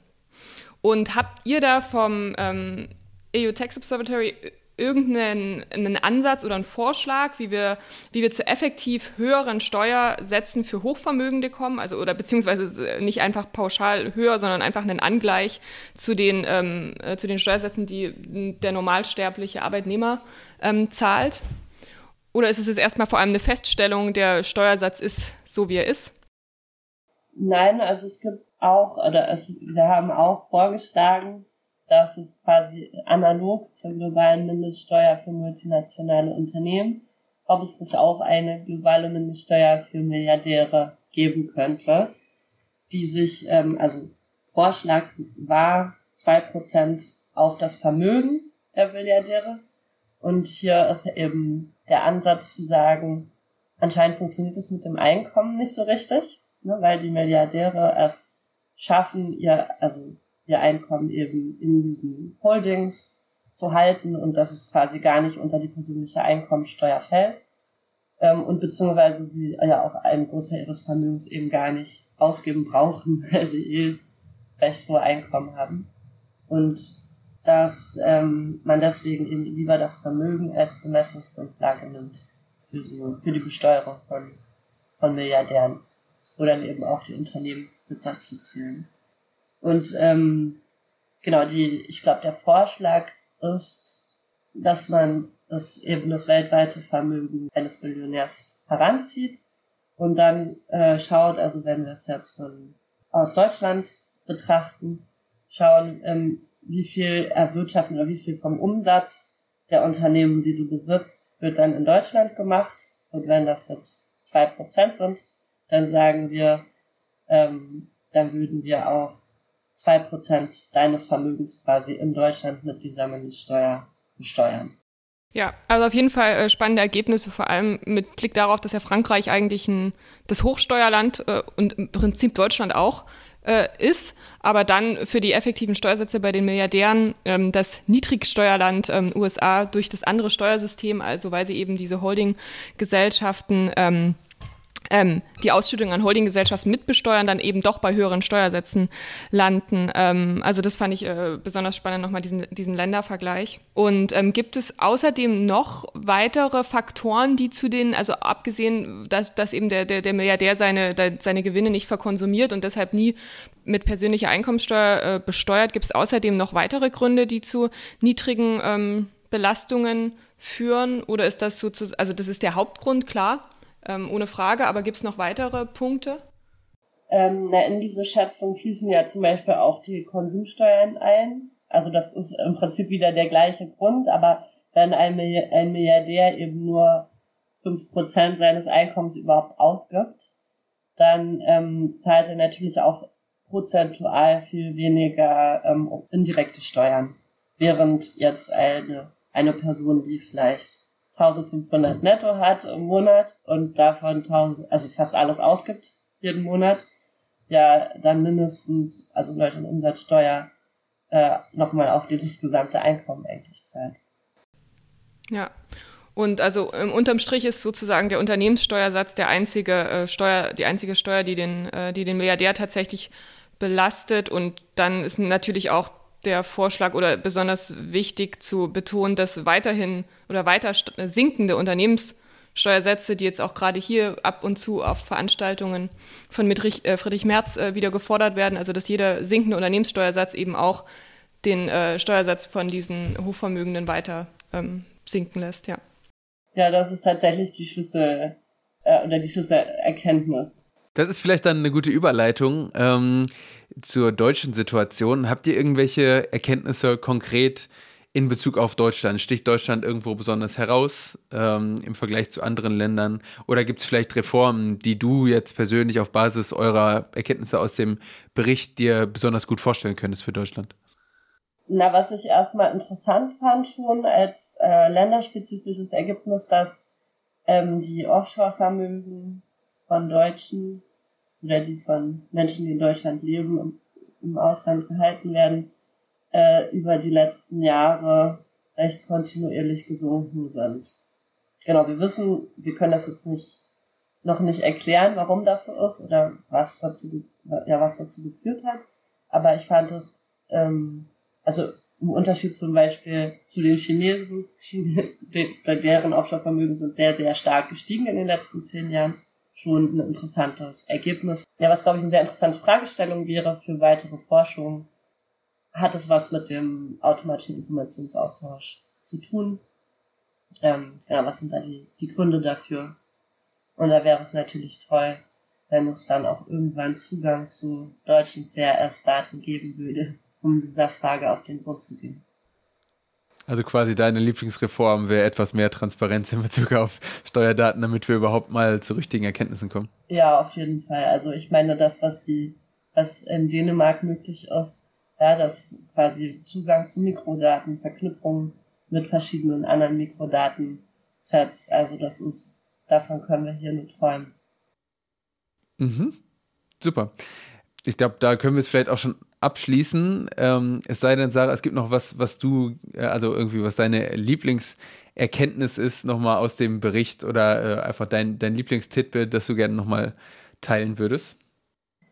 C: Und habt ihr da vom ähm, EU Tax Observatory irgendeinen einen Ansatz oder einen Vorschlag, wie wir, wie wir zu effektiv höheren Steuersätzen für Hochvermögende kommen, also oder beziehungsweise nicht einfach pauschal höher, sondern einfach einen Angleich zu den, ähm, äh, zu den Steuersätzen, die der normalsterbliche Arbeitnehmer ähm, zahlt? Oder ist es jetzt erstmal vor allem eine Feststellung, der Steuersatz ist so, wie er ist?
D: Nein, also es gibt auch, oder es, wir haben auch vorgeschlagen, dass es quasi analog zur globalen Mindeststeuer für multinationale Unternehmen, ob es nicht auch eine globale Mindeststeuer für Milliardäre geben könnte, die sich, ähm, also Vorschlag war zwei Prozent auf das Vermögen der Milliardäre. Und hier ist eben der Ansatz zu sagen, anscheinend funktioniert es mit dem Einkommen nicht so richtig, ne, weil die Milliardäre es schaffen, ihr, also ihr Einkommen eben in diesen Holdings zu halten und dass es quasi gar nicht unter die persönliche Einkommensteuer fällt. Ähm, und beziehungsweise sie ja auch einen Großteil ihres Vermögens eben gar nicht ausgeben brauchen, weil sie eh recht hohe Einkommen haben. Und dass ähm, man deswegen eben lieber das Vermögen als Bemessungsgrundlage nimmt für, so, für die Besteuerung von, von Milliardären. Oder eben auch die Unternehmen mit dazu zählen. Und ähm, genau, die, ich glaube, der Vorschlag ist, dass man das eben das weltweite Vermögen eines Billionärs heranzieht und dann äh, schaut, also wenn wir es jetzt von aus Deutschland betrachten, schauen, ähm, wie viel erwirtschaften oder wie viel vom Umsatz der Unternehmen, die du besitzt, wird dann in Deutschland gemacht. Und wenn das jetzt zwei Prozent sind, dann sagen wir, ähm, dann würden wir auch zwei Prozent deines Vermögens quasi in Deutschland mit dieser Mindeststeuer besteuern.
C: Ja, also auf jeden Fall äh, spannende Ergebnisse, vor allem mit Blick darauf, dass ja Frankreich eigentlich ein, das Hochsteuerland äh, und im Prinzip Deutschland auch äh, ist, aber dann für die effektiven Steuersätze bei den Milliardären ähm, das Niedrigsteuerland ähm, USA durch das andere Steuersystem, also weil sie eben diese Holdinggesellschaften ähm, ähm, die Ausschüttung an Holdinggesellschaften mitbesteuern, dann eben doch bei höheren Steuersätzen landen. Ähm, also das fand ich äh, besonders spannend, nochmal diesen, diesen Ländervergleich. Und ähm, gibt es außerdem noch weitere Faktoren, die zu den, also abgesehen, dass, dass eben der, der, der Milliardär seine, der, seine Gewinne nicht verkonsumiert und deshalb nie mit persönlicher Einkommensteuer äh, besteuert, gibt es außerdem noch weitere Gründe, die zu niedrigen ähm, Belastungen führen? Oder ist das so, zu, also das ist der Hauptgrund, klar, ähm, ohne Frage, aber gibt es noch weitere Punkte?
D: Ähm, na, in diese Schätzung fließen ja zum Beispiel auch die Konsumsteuern ein. Also das ist im Prinzip wieder der gleiche Grund, aber wenn ein, Milliardär eben nur fünf Prozent seines Einkommens überhaupt ausgibt, dann ähm, zahlt er natürlich auch prozentual viel weniger ähm, indirekte Steuern. Während jetzt eine, eine Person, die vielleicht 1500 netto hat im Monat und davon 1000, also fast alles ausgibt jeden Monat, ja, dann mindestens, also in Deutschland Umsatzsteuer, äh, nochmal auf dieses gesamte Einkommen eigentlich zahlt.
C: Ja. Und also ähm, unterm Strich ist sozusagen der Unternehmenssteuersatz der einzige äh, Steuer, die einzige Steuer, die den, äh, die den Milliardär tatsächlich belastet. Und dann ist natürlich auch der Vorschlag oder besonders wichtig zu betonen, dass weiterhin oder weiter sinkende Unternehmenssteuersätze, die jetzt auch gerade hier ab und zu auf Veranstaltungen von Friedrich, äh, Friedrich Merz äh, wieder gefordert werden, also dass jeder sinkende Unternehmenssteuersatz eben auch den äh, Steuersatz von diesen Hochvermögenden weiter ähm, sinken lässt, ja.
D: Ja, das ist tatsächlich die Schlüssel äh, oder die Schlüsselerkenntnis.
A: Das ist vielleicht dann eine gute Überleitung. Ähm, zur deutschen Situation. Habt ihr irgendwelche Erkenntnisse konkret in Bezug auf Deutschland? Sticht Deutschland irgendwo besonders heraus ähm, im Vergleich zu anderen Ländern? Oder gibt es vielleicht Reformen, die du jetzt persönlich auf Basis eurer Erkenntnisse aus dem Bericht dir besonders gut vorstellen könntest für Deutschland?
D: Na, was ich erstmal interessant fand schon als äh, länderspezifisches Ergebnis, dass ähm, die Offshore-Vermögen von Deutschen oder die von Menschen, die in Deutschland leben, im, im Ausland gehalten werden, äh, über die letzten Jahre recht kontinuierlich gesunken sind. Genau, wir wissen, wir können das jetzt nicht noch nicht erklären, warum das so ist oder was dazu, ja, was dazu geführt hat. Aber ich fand es, ähm, also im Unterschied zum Beispiel zu den Chinesen, deren Offshore-Vermögen sind sehr, sehr stark gestiegen in den letzten zehn Jahren schon ein interessantes Ergebnis. Ja, was glaube ich eine sehr interessante Fragestellung wäre für weitere Forschung, hat es was mit dem automatischen Informationsaustausch zu tun? Ähm, ja, was sind da die, die Gründe dafür? Und da wäre es natürlich toll, wenn es dann auch irgendwann Zugang zu deutschen CRS-Daten geben würde, um dieser Frage auf den Grund zu gehen.
A: Also quasi deine Lieblingsreform wäre etwas mehr Transparenz in Bezug auf Steuerdaten, damit wir überhaupt mal zu richtigen Erkenntnissen kommen.
D: Ja, auf jeden Fall. Also ich meine, das, was die, was in Dänemark möglich ist, ja, dass quasi Zugang zu Mikrodaten, Verknüpfung mit verschiedenen anderen Mikrodatensets, also das ist, davon können wir hier nur träumen.
A: Mhm. Super. Ich glaube, da können wir es vielleicht auch schon abschließen. Ähm, es sei denn, Sarah, es gibt noch was, was du, äh, also irgendwie, was deine Lieblingserkenntnis ist, nochmal aus dem Bericht oder äh, einfach dein, dein Lieblingstitbit, das du gerne nochmal teilen würdest.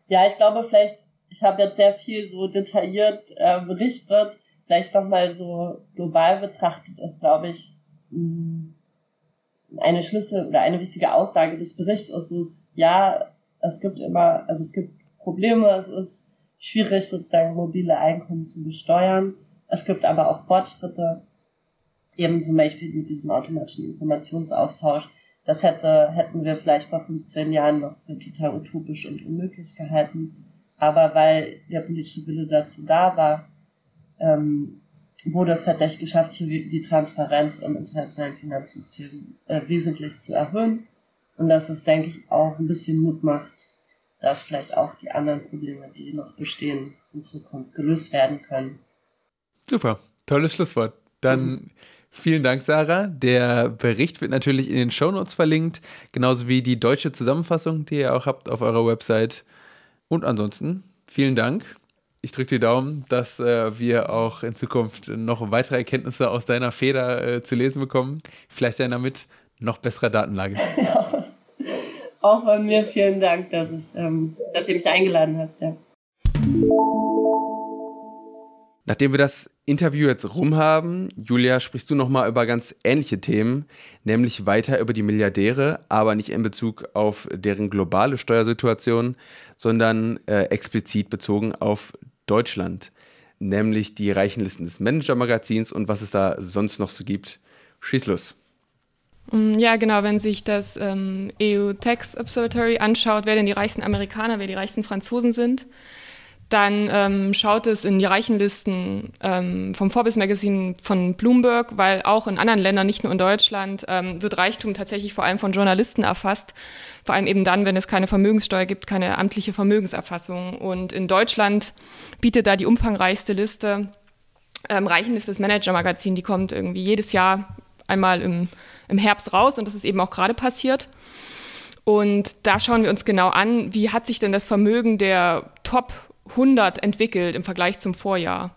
D: Ja, ich glaube, vielleicht, ich habe jetzt sehr viel so detailliert äh, berichtet. Vielleicht nochmal so global betrachtet ist, glaube ich, mh, eine Schlüssel oder eine wichtige Aussage des Berichts ist es, ja, es gibt immer, also es gibt Probleme, es ist schwierig, sozusagen mobile Einkommen zu besteuern. Es gibt aber auch Fortschritte, eben zum Beispiel mit diesem automatischen Informationsaustausch. Das hätte, hätten wir vielleicht vor 15 Jahren noch für total utopisch und unmöglich gehalten. Aber weil der politische Wille dazu da war, ähm, wurde es tatsächlich geschafft, hier die Transparenz im internationalen Finanzsystem äh, wesentlich zu erhöhen. Und dass es, denke ich, auch ein bisschen Mut macht, dass vielleicht auch die anderen Probleme, die noch bestehen, in Zukunft gelöst werden können.
A: Super, tolles Schlusswort. Dann mhm. vielen Dank, Sarah. Der Bericht wird natürlich in den Shownotes verlinkt, genauso wie die deutsche Zusammenfassung, die ihr auch habt auf eurer Website. Und ansonsten vielen Dank. Ich drücke die Daumen, dass äh, wir auch in Zukunft noch weitere Erkenntnisse aus deiner Feder äh, zu lesen bekommen. Vielleicht einer mit noch besserer Datenlage.
D: Auch von mir vielen Dank, dass, ich, ähm, dass ihr mich eingeladen habt. Ja.
A: Nachdem wir das Interview jetzt rum haben, Julia, sprichst du nochmal über ganz ähnliche Themen, nämlich weiter über die Milliardäre, aber nicht in Bezug auf deren globale Steuersituation, sondern äh, explizit bezogen auf Deutschland, nämlich die Reichenlisten des Manager-Magazins und was es da sonst noch so gibt. Schieß los.
C: Mm, ja, genau, wenn sich das ähm, EU Tax Observatory anschaut, wer denn die reichsten Amerikaner, wer die reichsten Franzosen sind, dann ähm, schaut es in die Reichenlisten ähm, vom Forbes Magazine von Bloomberg, weil auch in anderen Ländern, nicht nur in Deutschland, ähm, wird Reichtum tatsächlich vor allem von Journalisten erfasst. Vor allem eben dann, wenn es keine Vermögenssteuer gibt, keine amtliche Vermögenserfassung. Und in Deutschland bietet da die umfangreichste Liste ähm, Reichenliste des Manager Magazin, die kommt irgendwie jedes Jahr einmal im, im Herbst raus und das ist eben auch gerade passiert. Und da schauen wir uns genau an, wie hat sich denn das Vermögen der Top 100 entwickelt im Vergleich zum Vorjahr.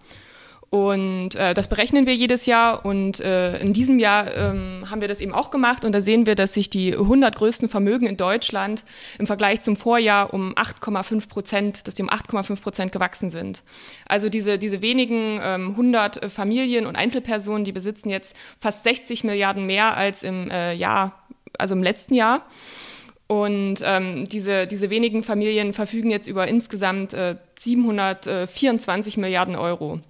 C: Und äh, das berechnen wir jedes Jahr und äh, in diesem Jahr ähm, haben wir das eben auch gemacht und da sehen wir, dass sich die 100 größten Vermögen in Deutschland im Vergleich zum Vorjahr um 8,5 Prozent, dass die um 8,5 Prozent gewachsen sind. Also diese, diese wenigen ähm, 100 Familien und Einzelpersonen, die besitzen jetzt fast 60 Milliarden mehr als im äh, Jahr, also im letzten Jahr. Und ähm, diese, diese wenigen Familien verfügen jetzt über insgesamt äh, 724 Milliarden Euro.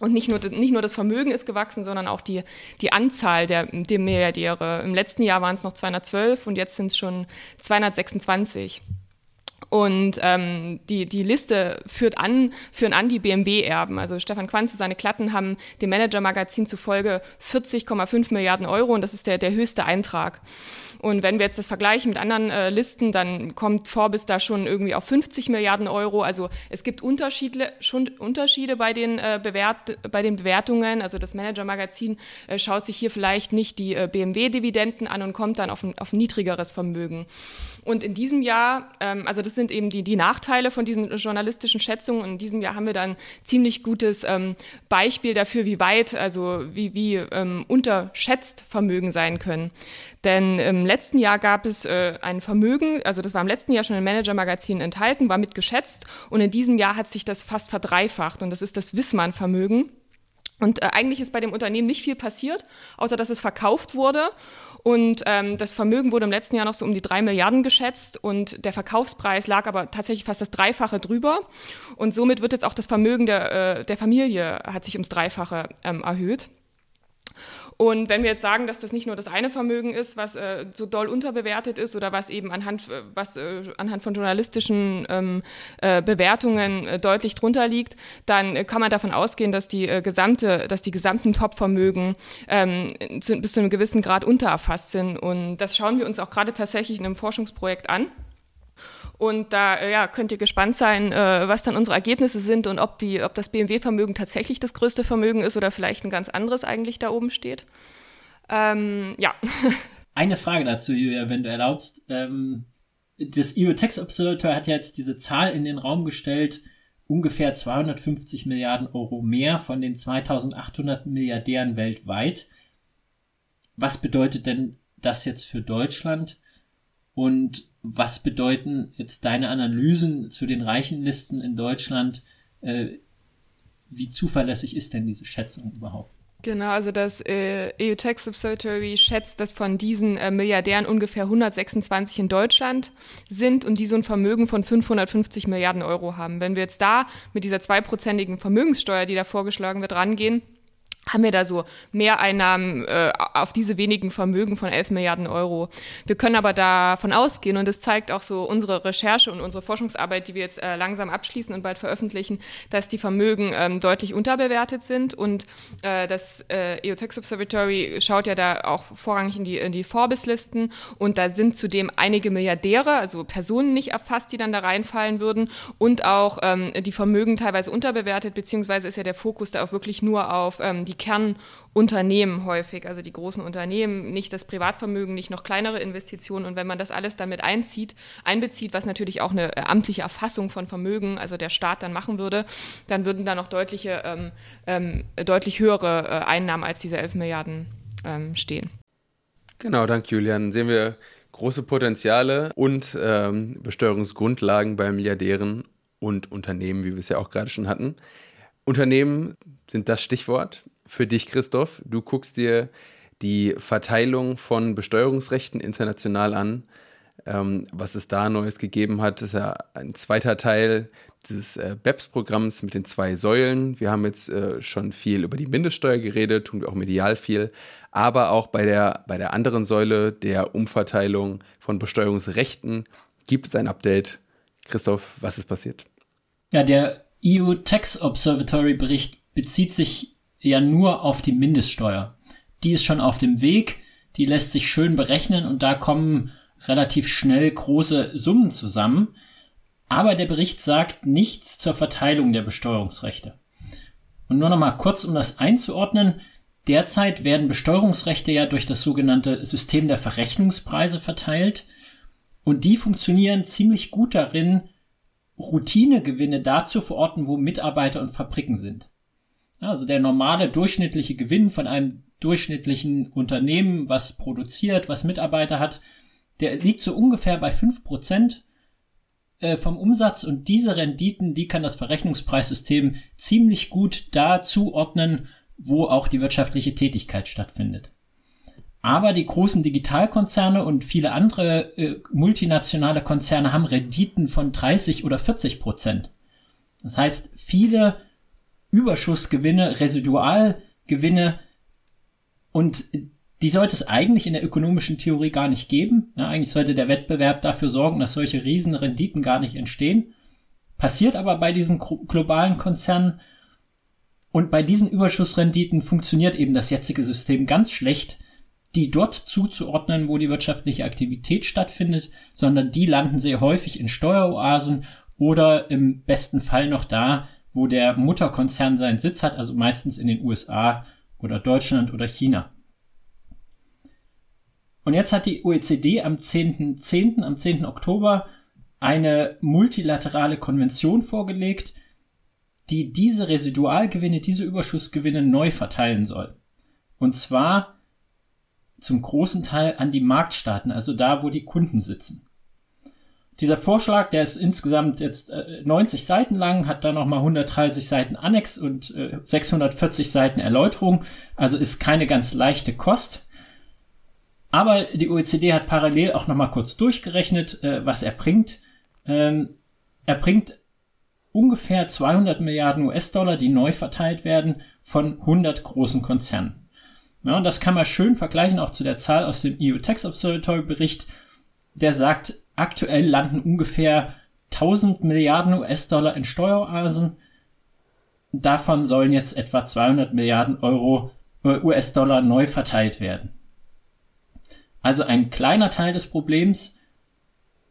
C: Und nicht nur, nicht nur das Vermögen ist gewachsen, sondern auch die, die Anzahl der, der Milliardäre. Im letzten Jahr waren es noch 212 und jetzt sind es schon 226. Und ähm, die, die Liste führt an, führen an die BMW-Erben. Also Stefan Quanz und seine Klatten haben dem Manager-Magazin zufolge 40,5 Milliarden Euro und das ist der, der höchste Eintrag. Und wenn wir jetzt das vergleichen mit anderen äh, Listen, dann kommt Forbes da schon irgendwie auf 50 Milliarden Euro. Also es gibt Unterschiede, schon Unterschiede bei den, äh, Bewert, bei den Bewertungen. Also das Manager-Magazin äh, schaut sich hier vielleicht nicht die äh, BMW-Dividenden an und kommt dann auf ein, auf ein niedrigeres Vermögen. Und in diesem Jahr, ähm, also das sind eben die, die Nachteile von diesen journalistischen Schätzungen. Und in diesem Jahr haben wir dann ziemlich gutes ähm, Beispiel dafür, wie weit, also wie, wie ähm, unterschätzt Vermögen sein können. Denn im letzten Jahr gab es äh, ein Vermögen, also das war im letzten Jahr schon im Manager-Magazin enthalten, war mitgeschätzt und in diesem Jahr hat sich das fast verdreifacht und das ist das Wissmann-Vermögen. Und äh, eigentlich ist bei dem Unternehmen nicht viel passiert, außer dass es verkauft wurde. Und ähm, das Vermögen wurde im letzten Jahr noch so um die drei Milliarden geschätzt und der Verkaufspreis lag aber tatsächlich fast das Dreifache drüber. Und somit wird jetzt auch das Vermögen der, äh, der Familie hat sich ums Dreifache ähm, erhöht. Und wenn wir jetzt sagen, dass das nicht nur das eine Vermögen ist, was äh, so doll unterbewertet ist oder was eben anhand, äh, was, äh, anhand von journalistischen ähm, äh, Bewertungen äh, deutlich drunter liegt, dann kann man davon ausgehen, dass die äh, gesamte, dass die gesamten Top-Vermögen ähm, zu, bis zu einem gewissen Grad untererfasst sind. Und das schauen wir uns auch gerade tatsächlich in einem Forschungsprojekt an. Und da äh, ja, könnt ihr gespannt sein, äh, was dann unsere Ergebnisse sind und ob, die, ob das BMW-Vermögen tatsächlich das größte Vermögen ist oder vielleicht ein ganz anderes eigentlich da oben steht. Ähm, ja.
B: Eine Frage dazu, Julia, wenn du erlaubst. Ähm, das EU Tax Observatory hat ja jetzt diese Zahl in den Raum gestellt, ungefähr 250 Milliarden Euro mehr von den 2800 Milliardären weltweit. Was bedeutet denn das jetzt für Deutschland? Und was bedeuten jetzt deine Analysen zu den Reichenlisten in Deutschland? Äh, wie zuverlässig ist denn diese Schätzung überhaupt?
C: Genau, also das äh, EU Tax Observatory schätzt, dass von diesen äh, Milliardären ungefähr 126 in Deutschland sind und die so ein Vermögen von 550 Milliarden Euro haben. Wenn wir jetzt da mit dieser zweiprozentigen Vermögenssteuer, die da vorgeschlagen wird, rangehen, haben wir da so Mehreinnahmen äh, auf diese wenigen Vermögen von 11 Milliarden Euro. Wir können aber davon ausgehen, und das zeigt auch so unsere Recherche und unsere Forschungsarbeit, die wir jetzt äh, langsam abschließen und bald veröffentlichen, dass die Vermögen ähm, deutlich unterbewertet sind. Und äh, das äh, EOTex Observatory schaut ja da auch vorrangig in die, in die Forbes-Listen. Und da sind zudem einige Milliardäre, also Personen nicht erfasst, die dann da reinfallen würden. Und auch ähm, die Vermögen teilweise unterbewertet, beziehungsweise ist ja der Fokus da auch wirklich nur auf ähm, die Kernunternehmen häufig, also die großen Unternehmen, nicht das Privatvermögen, nicht noch kleinere Investitionen. Und wenn man das alles damit einzieht, einbezieht, was natürlich auch eine äh, amtliche Erfassung von Vermögen, also der Staat dann machen würde, dann würden da noch deutliche, ähm, ähm, deutlich höhere äh, Einnahmen als diese 11 Milliarden ähm, stehen.
A: Genau, danke Julian. Sehen wir große Potenziale und ähm, Besteuerungsgrundlagen bei Milliardären und Unternehmen, wie wir es ja auch gerade schon hatten. Unternehmen sind das Stichwort für dich, Christoph. Du guckst dir die Verteilung von Besteuerungsrechten international an. Ähm, was es da Neues gegeben hat, ist ja ein zweiter Teil dieses äh, BEPS-Programms mit den zwei Säulen. Wir haben jetzt äh, schon viel über die Mindeststeuer geredet, tun wir auch medial viel, aber auch bei der, bei der anderen Säule der Umverteilung von Besteuerungsrechten gibt es ein Update. Christoph, was ist passiert?
B: Ja, der EU Tax Observatory Bericht bezieht sich ja nur auf die Mindeststeuer. Die ist schon auf dem Weg, die lässt sich schön berechnen und da kommen relativ schnell große Summen zusammen. Aber der Bericht sagt nichts zur Verteilung der Besteuerungsrechte. Und nur noch mal kurz, um das einzuordnen. Derzeit werden Besteuerungsrechte ja durch das sogenannte System der Verrechnungspreise verteilt. Und die funktionieren ziemlich gut darin, Routinegewinne da zu verorten, wo Mitarbeiter und Fabriken sind. Also der normale durchschnittliche Gewinn von einem durchschnittlichen Unternehmen, was produziert, was Mitarbeiter hat, der liegt so ungefähr bei 5% äh, vom Umsatz und diese Renditen, die kann das Verrechnungspreissystem ziemlich gut da zuordnen, wo auch die wirtschaftliche Tätigkeit stattfindet. Aber die großen Digitalkonzerne und viele andere äh, multinationale Konzerne haben Renditen von 30 oder 40 Prozent. Das heißt, viele Überschussgewinne, Residualgewinne und die sollte es eigentlich in der ökonomischen Theorie gar nicht geben. Ja, eigentlich sollte der Wettbewerb dafür sorgen, dass solche Riesenrenditen gar nicht entstehen. Passiert aber bei diesen globalen Konzernen und bei diesen Überschussrenditen funktioniert eben das jetzige System ganz schlecht, die dort zuzuordnen, wo die wirtschaftliche Aktivität stattfindet, sondern die landen sehr häufig in Steueroasen oder im besten Fall noch da, wo der Mutterkonzern seinen Sitz hat, also meistens in den USA oder Deutschland oder China. Und jetzt hat die OECD am 10.10., 10., am 10. Oktober eine multilaterale Konvention vorgelegt, die diese Residualgewinne, diese Überschussgewinne neu verteilen soll. Und zwar zum großen Teil an die Marktstaaten, also da, wo die Kunden sitzen. Dieser Vorschlag, der ist insgesamt jetzt 90 Seiten lang, hat dann nochmal 130 Seiten Annex und 640 Seiten Erläuterung, also ist keine ganz leichte Kost. Aber die OECD hat parallel auch nochmal kurz durchgerechnet, äh, was er bringt. Ähm, er bringt ungefähr 200 Milliarden US-Dollar, die neu verteilt werden von 100 großen Konzernen. Ja, und das kann man schön vergleichen auch zu der Zahl aus dem EU Tax Observatory Bericht. Der sagt, aktuell landen ungefähr 1000 Milliarden US-Dollar in Steueroasen. Davon sollen jetzt etwa 200 Milliarden Euro äh, US-Dollar neu verteilt werden. Also ein kleiner Teil des Problems,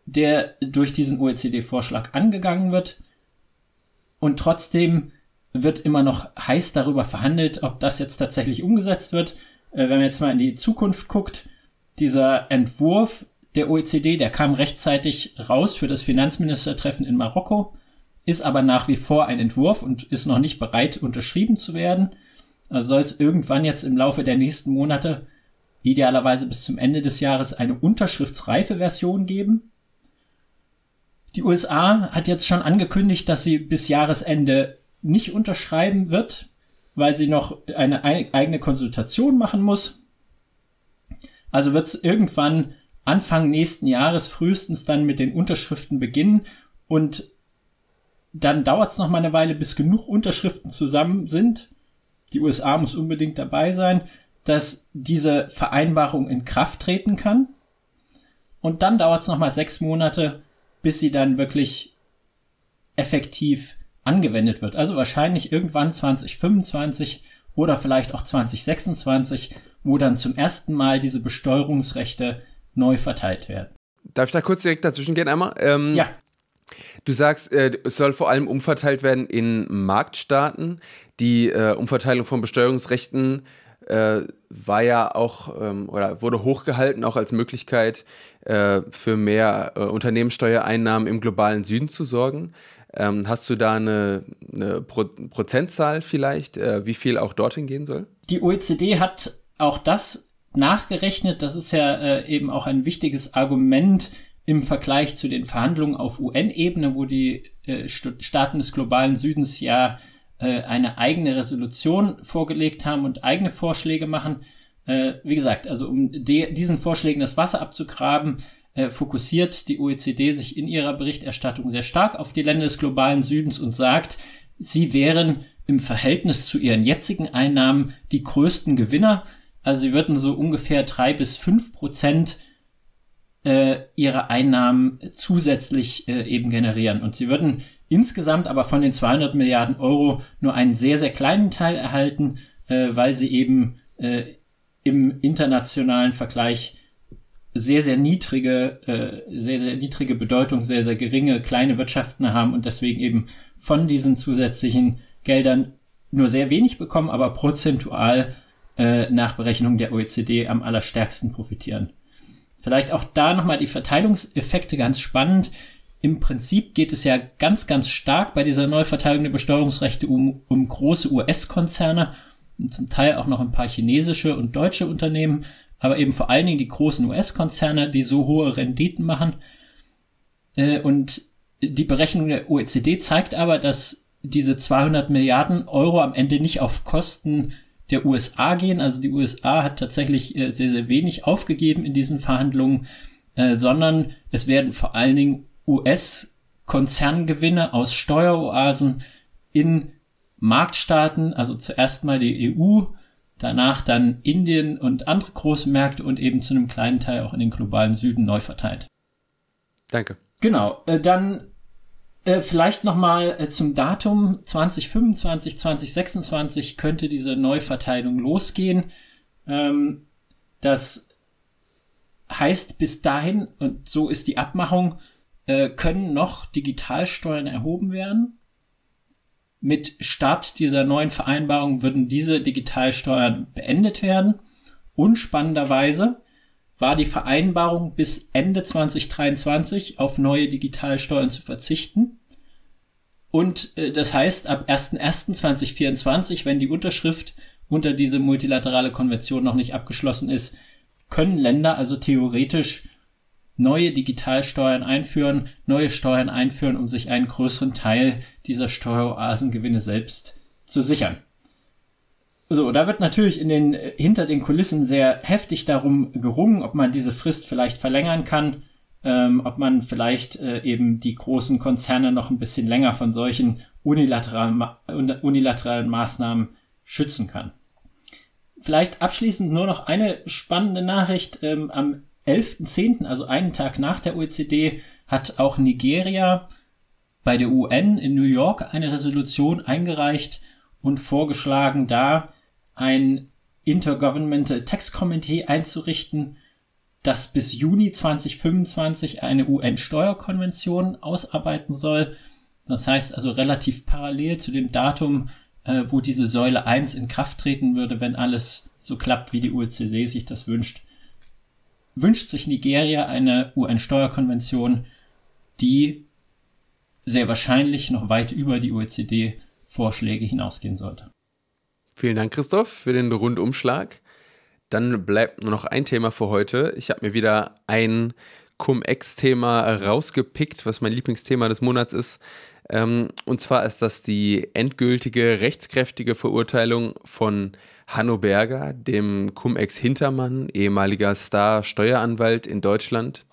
B: der durch diesen OECD-Vorschlag angegangen wird. Und trotzdem wird immer noch heiß darüber verhandelt, ob das jetzt tatsächlich umgesetzt wird. Äh, wenn man jetzt mal in die Zukunft guckt, dieser Entwurf der OECD, der kam rechtzeitig raus für das Finanzministertreffen in Marokko, ist aber nach wie vor ein Entwurf und ist noch nicht bereit, unterschrieben zu werden. Also soll es irgendwann jetzt im Laufe der nächsten Monate idealerweise bis zum Ende des Jahres eine unterschriftsreife Version geben. Die USA hat jetzt schon angekündigt, dass sie bis Jahresende nicht unterschreiben wird, weil sie noch eine eigene Konsultation machen muss. Also wird es irgendwann Anfang nächsten Jahres frühestens dann mit den Unterschriften beginnen und dann dauert es noch mal eine Weile, bis genug Unterschriften zusammen sind. Die USA muss unbedingt dabei sein dass diese Vereinbarung in Kraft treten kann. Und dann dauert es nochmal sechs Monate, bis sie dann wirklich effektiv angewendet wird. Also wahrscheinlich irgendwann 2025 oder vielleicht auch 2026, wo dann zum ersten Mal diese Besteuerungsrechte neu verteilt werden.
A: Darf ich da kurz direkt dazwischen gehen einmal?
B: Ähm, ja.
A: Du sagst, äh, es soll vor allem umverteilt werden in Marktstaaten. Die äh, Umverteilung von Besteuerungsrechten äh, war ja auch ähm, oder wurde hochgehalten, auch als Möglichkeit äh, für mehr äh, Unternehmenssteuereinnahmen im globalen Süden zu sorgen. Ähm, hast du da eine, eine Pro Prozentzahl vielleicht, äh, wie viel auch dorthin gehen soll?
B: Die OECD hat auch das nachgerechnet, das ist ja äh, eben auch ein wichtiges Argument im Vergleich zu den Verhandlungen auf UN-Ebene, wo die äh, Staaten des globalen Südens ja äh, eine eigene Resolution vorgelegt haben und eigene Vorschläge machen. Äh, wie gesagt, also um diesen Vorschlägen das Wasser abzugraben, äh, fokussiert die OECD sich in ihrer Berichterstattung sehr stark auf die Länder des globalen Südens und sagt, sie wären im Verhältnis zu ihren jetzigen Einnahmen die größten Gewinner. Also sie würden so ungefähr drei bis fünf Prozent äh, ihre Einnahmen zusätzlich äh, eben generieren. Und sie würden insgesamt aber von den 200 Milliarden Euro nur einen sehr, sehr kleinen Teil erhalten, äh, weil sie eben äh, im internationalen Vergleich sehr, sehr niedrige, äh, sehr, sehr niedrige Bedeutung, sehr, sehr geringe kleine Wirtschaften haben und deswegen eben von diesen zusätzlichen Geldern nur sehr wenig bekommen, aber prozentual äh, nach Berechnung der OECD am allerstärksten profitieren. Vielleicht auch da nochmal die Verteilungseffekte ganz spannend. Im Prinzip geht es ja ganz, ganz stark bei dieser Neuverteilung der Besteuerungsrechte um, um große US-Konzerne und zum Teil auch noch ein paar chinesische und deutsche Unternehmen, aber eben vor allen Dingen die großen US-Konzerne, die so hohe Renditen machen. Äh, und die Berechnung der OECD zeigt aber, dass diese 200 Milliarden Euro am Ende nicht auf Kosten der USA gehen. Also die USA hat tatsächlich äh, sehr, sehr wenig aufgegeben in diesen Verhandlungen, äh, sondern es werden vor allen Dingen US-Konzerngewinne aus Steueroasen in Marktstaaten, also zuerst mal die EU, danach dann Indien und andere große Märkte und eben zu einem kleinen Teil auch in den globalen Süden neu verteilt.
A: Danke.
B: Genau, äh, dann äh, vielleicht nochmal äh, zum Datum 2025, 2026 könnte diese Neuverteilung losgehen. Ähm, das heißt bis dahin, und so ist die Abmachung, äh, können noch Digitalsteuern erhoben werden. Mit Start dieser neuen Vereinbarung würden diese Digitalsteuern beendet werden. Und spannenderweise war die Vereinbarung bis Ende 2023 auf neue Digitalsteuern zu verzichten. Und äh, das heißt, ab 01.01.2024, wenn die Unterschrift unter diese multilaterale Konvention noch nicht abgeschlossen ist, können Länder also theoretisch neue Digitalsteuern einführen, neue Steuern einführen, um sich einen größeren Teil dieser Steueroasengewinne selbst zu sichern. So, da wird natürlich in den, hinter den Kulissen sehr heftig darum gerungen, ob man diese Frist vielleicht verlängern kann, ähm, ob man vielleicht äh, eben die großen Konzerne noch ein bisschen länger von solchen unilateralen, unilateralen Maßnahmen schützen kann. Vielleicht abschließend nur noch eine spannende Nachricht. Ähm, am 11.10., also einen Tag nach der OECD, hat auch Nigeria bei der UN in New York eine Resolution eingereicht und vorgeschlagen, da ein Intergovernmental Tax Committee einzurichten, das bis Juni 2025 eine UN-Steuerkonvention ausarbeiten soll. Das heißt also relativ parallel zu dem Datum, äh, wo diese Säule 1 in Kraft treten würde, wenn alles so klappt, wie die OECD sich das wünscht. Wünscht sich Nigeria eine UN-Steuerkonvention, die sehr wahrscheinlich noch weit über die OECD-Vorschläge hinausgehen sollte.
A: Vielen Dank, Christoph, für den Rundumschlag. Dann bleibt nur noch ein Thema für heute. Ich habe mir wieder ein Cum-Ex-Thema rausgepickt, was mein Lieblingsthema des Monats ist. Ähm, und zwar ist das die endgültige rechtskräftige Verurteilung von Hanno Berger, dem Cum-Ex-Hintermann, ehemaliger Star-Steueranwalt in Deutschland,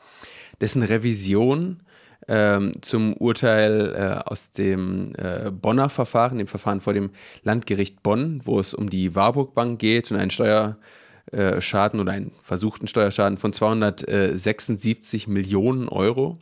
A: dessen Revision ähm, zum Urteil äh, aus dem äh, Bonner Verfahren, dem Verfahren vor dem Landgericht Bonn, wo es um die Warburg Bank geht und einen Steuerschaden oder einen versuchten Steuerschaden von 276 Millionen Euro.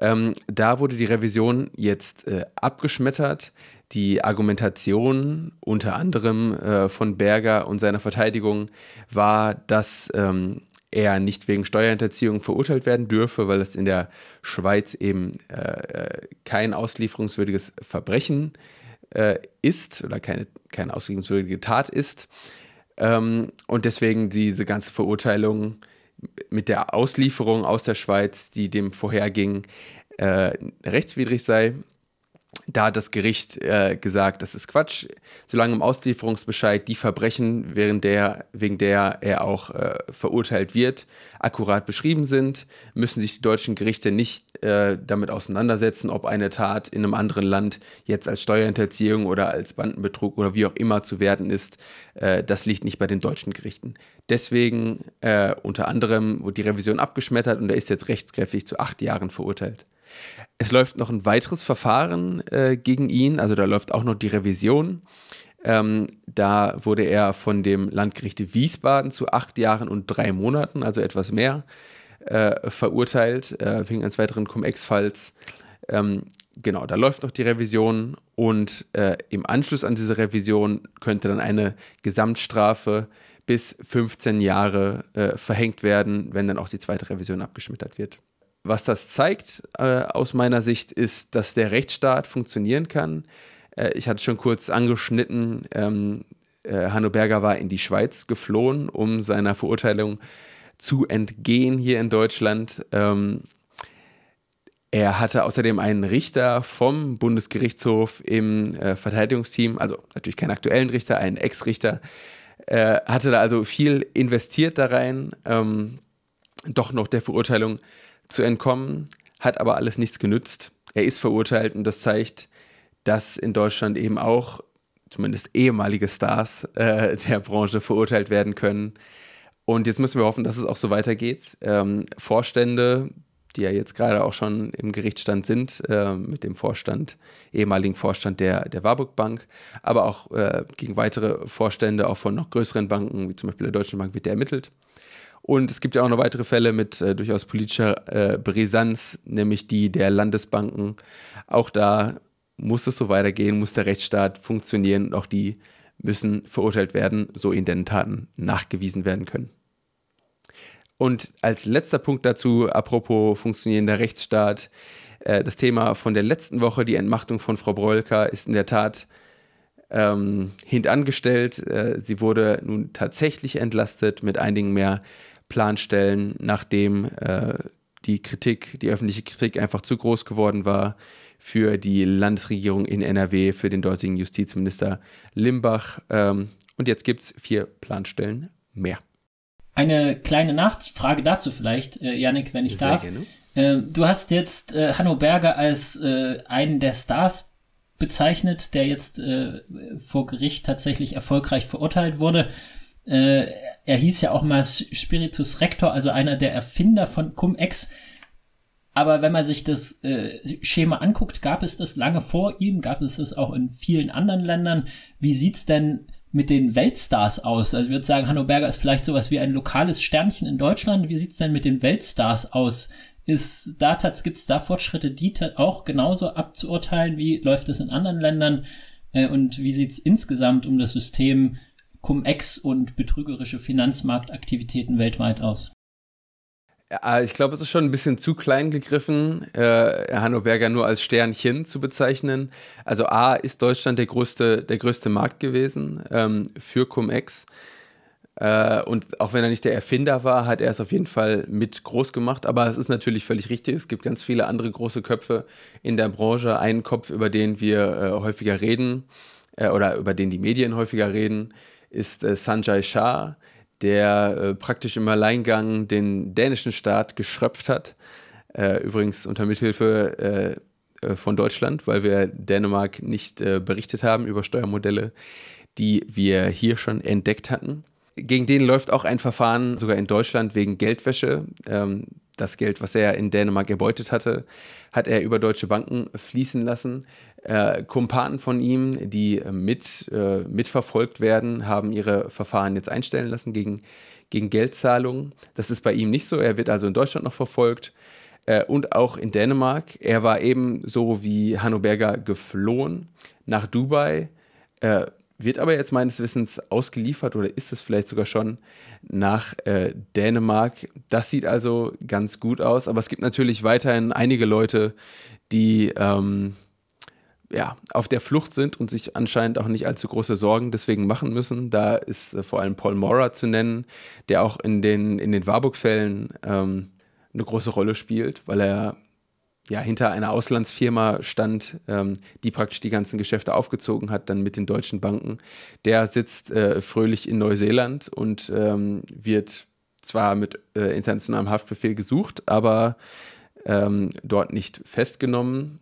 A: Ähm, da wurde die Revision jetzt äh, abgeschmettert. Die Argumentation unter anderem äh, von Berger und seiner Verteidigung war, dass ähm, er nicht wegen Steuerhinterziehung verurteilt werden dürfe, weil es in der Schweiz eben äh, kein auslieferungswürdiges Verbrechen äh, ist oder keine, keine auslieferungswürdige Tat ist. Ähm, und deswegen diese ganze Verurteilung mit der Auslieferung aus der Schweiz, die dem vorherging, äh, rechtswidrig sei. Da hat das Gericht äh, gesagt, das ist Quatsch. Solange im Auslieferungsbescheid die Verbrechen, während der, wegen der er auch äh, verurteilt wird, akkurat beschrieben sind, müssen sich die deutschen Gerichte nicht äh, damit auseinandersetzen, ob eine Tat in einem anderen Land jetzt als Steuerhinterziehung oder als Bandenbetrug oder wie auch immer zu werden ist. Äh, das liegt nicht bei den deutschen Gerichten. Deswegen äh, unter anderem wurde die Revision abgeschmettert und er ist jetzt rechtskräftig zu acht Jahren verurteilt. Es läuft noch ein weiteres Verfahren äh, gegen ihn, also da läuft auch noch die Revision. Ähm, da wurde er von dem Landgericht Wiesbaden zu acht Jahren und drei Monaten, also etwas mehr, äh, verurteilt, äh, wegen eines weiteren Cum-Ex-Falls. Ähm, genau, da läuft noch die Revision und äh, im Anschluss an diese Revision könnte dann eine Gesamtstrafe bis 15 Jahre äh, verhängt werden, wenn dann auch die zweite Revision abgeschmettert wird was das zeigt äh, aus meiner Sicht, ist, dass der Rechtsstaat funktionieren kann. Äh, ich hatte schon kurz angeschnitten, ähm, äh, Hanno Berger war in die Schweiz geflohen, um seiner Verurteilung zu entgehen hier in Deutschland. Ähm, er hatte außerdem einen Richter vom Bundesgerichtshof im äh, Verteidigungsteam, also natürlich keinen aktuellen Richter, einen Ex-Richter, äh, hatte da also viel investiert da rein, ähm, doch noch der Verurteilung zu entkommen, hat aber alles nichts genützt. Er ist verurteilt und das zeigt, dass in Deutschland eben auch zumindest ehemalige Stars äh, der Branche verurteilt werden können. Und jetzt müssen wir hoffen, dass es auch so weitergeht. Ähm, Vorstände, die ja jetzt gerade auch schon im Gerichtsstand sind, äh, mit dem Vorstand, ehemaligen Vorstand der, der Warburg Bank, aber auch äh, gegen weitere Vorstände, auch von noch größeren Banken, wie zum Beispiel der Deutschen Bank, wird der ermittelt. Und es gibt ja auch noch weitere Fälle mit äh, durchaus politischer äh, Brisanz, nämlich die der Landesbanken. Auch da muss es so weitergehen, muss der Rechtsstaat funktionieren und auch die müssen verurteilt werden, so ihnen denn Taten nachgewiesen werden können. Und als letzter Punkt dazu, apropos funktionierender Rechtsstaat, äh, das Thema von der letzten Woche, die Entmachtung von Frau Broilka, ist in der Tat ähm, hintangestellt. Äh, sie wurde nun tatsächlich entlastet mit einigen mehr Planstellen, nachdem äh, die Kritik, die öffentliche Kritik einfach zu groß geworden war für die Landesregierung in NRW, für den dortigen Justizminister Limbach. Ähm, und jetzt gibt es vier Planstellen mehr.
B: Eine kleine Nachfrage dazu vielleicht, äh, Janik, wenn ich Sehr darf. Äh, du hast jetzt äh, Hanno Berger als äh, einen der Stars bezeichnet, der jetzt äh, vor Gericht tatsächlich erfolgreich verurteilt wurde. Äh, er hieß ja auch mal Spiritus Rector, also einer der Erfinder von Cum-Ex. Aber wenn man sich das äh, Schema anguckt, gab es das lange vor ihm, gab es das auch in vielen anderen Ländern. Wie sieht's denn mit den Weltstars aus? Also ich würde sagen, Hanno Berger ist vielleicht sowas wie ein lokales Sternchen in Deutschland. Wie sieht's denn mit den Weltstars aus? Ist da gibt's da Fortschritte, die auch genauso abzuurteilen? Wie läuft es in anderen Ländern? Äh, und wie sieht's insgesamt um das System Cum-Ex und betrügerische Finanzmarktaktivitäten weltweit aus?
A: Ja, ich glaube, es ist schon ein bisschen zu klein gegriffen, äh, Hanno Berger nur als Sternchen zu bezeichnen. Also A ist Deutschland der größte, der größte Markt gewesen ähm, für Cum-Ex. Äh, und auch wenn er nicht der Erfinder war, hat er es auf jeden Fall mit groß gemacht. Aber es ist natürlich völlig richtig. Es gibt ganz viele andere große Köpfe in der Branche. Einen Kopf, über den wir äh, häufiger reden äh, oder über den die Medien häufiger reden, ist äh, Sanjay Shah, der äh, praktisch im Alleingang den dänischen Staat geschröpft hat. Äh, übrigens unter Mithilfe von Deutschland, weil wir Dänemark nicht berichtet haben über Steuermodelle, die wir hier schon entdeckt hatten. Gegen den läuft auch ein Verfahren, sogar in Deutschland, wegen Geldwäsche. Ähm, das Geld, was er in Dänemark erbeutet hatte, hat er über deutsche Banken fließen lassen. Äh, Kumpanen von ihm, die mit, äh, mitverfolgt werden, haben ihre Verfahren jetzt einstellen lassen gegen, gegen Geldzahlungen. Das ist bei ihm nicht so. Er wird also in Deutschland noch verfolgt äh, und auch in Dänemark. Er war eben so wie Hanno Berger geflohen nach Dubai, äh, wird aber jetzt meines Wissens ausgeliefert oder ist es vielleicht sogar schon nach äh, Dänemark. Das sieht also ganz gut aus, aber es gibt natürlich weiterhin einige Leute, die ähm, ja, auf der Flucht sind und sich anscheinend auch nicht allzu große Sorgen deswegen machen müssen. Da ist äh, vor allem Paul Mora zu nennen, der auch in den, in den Warburg-Fällen ähm, eine große Rolle spielt, weil er ja, hinter einer Auslandsfirma stand, ähm, die praktisch die ganzen Geschäfte aufgezogen hat, dann mit den deutschen Banken. Der sitzt äh, fröhlich in Neuseeland und ähm, wird zwar mit äh, internationalem Haftbefehl gesucht, aber ähm, dort nicht festgenommen.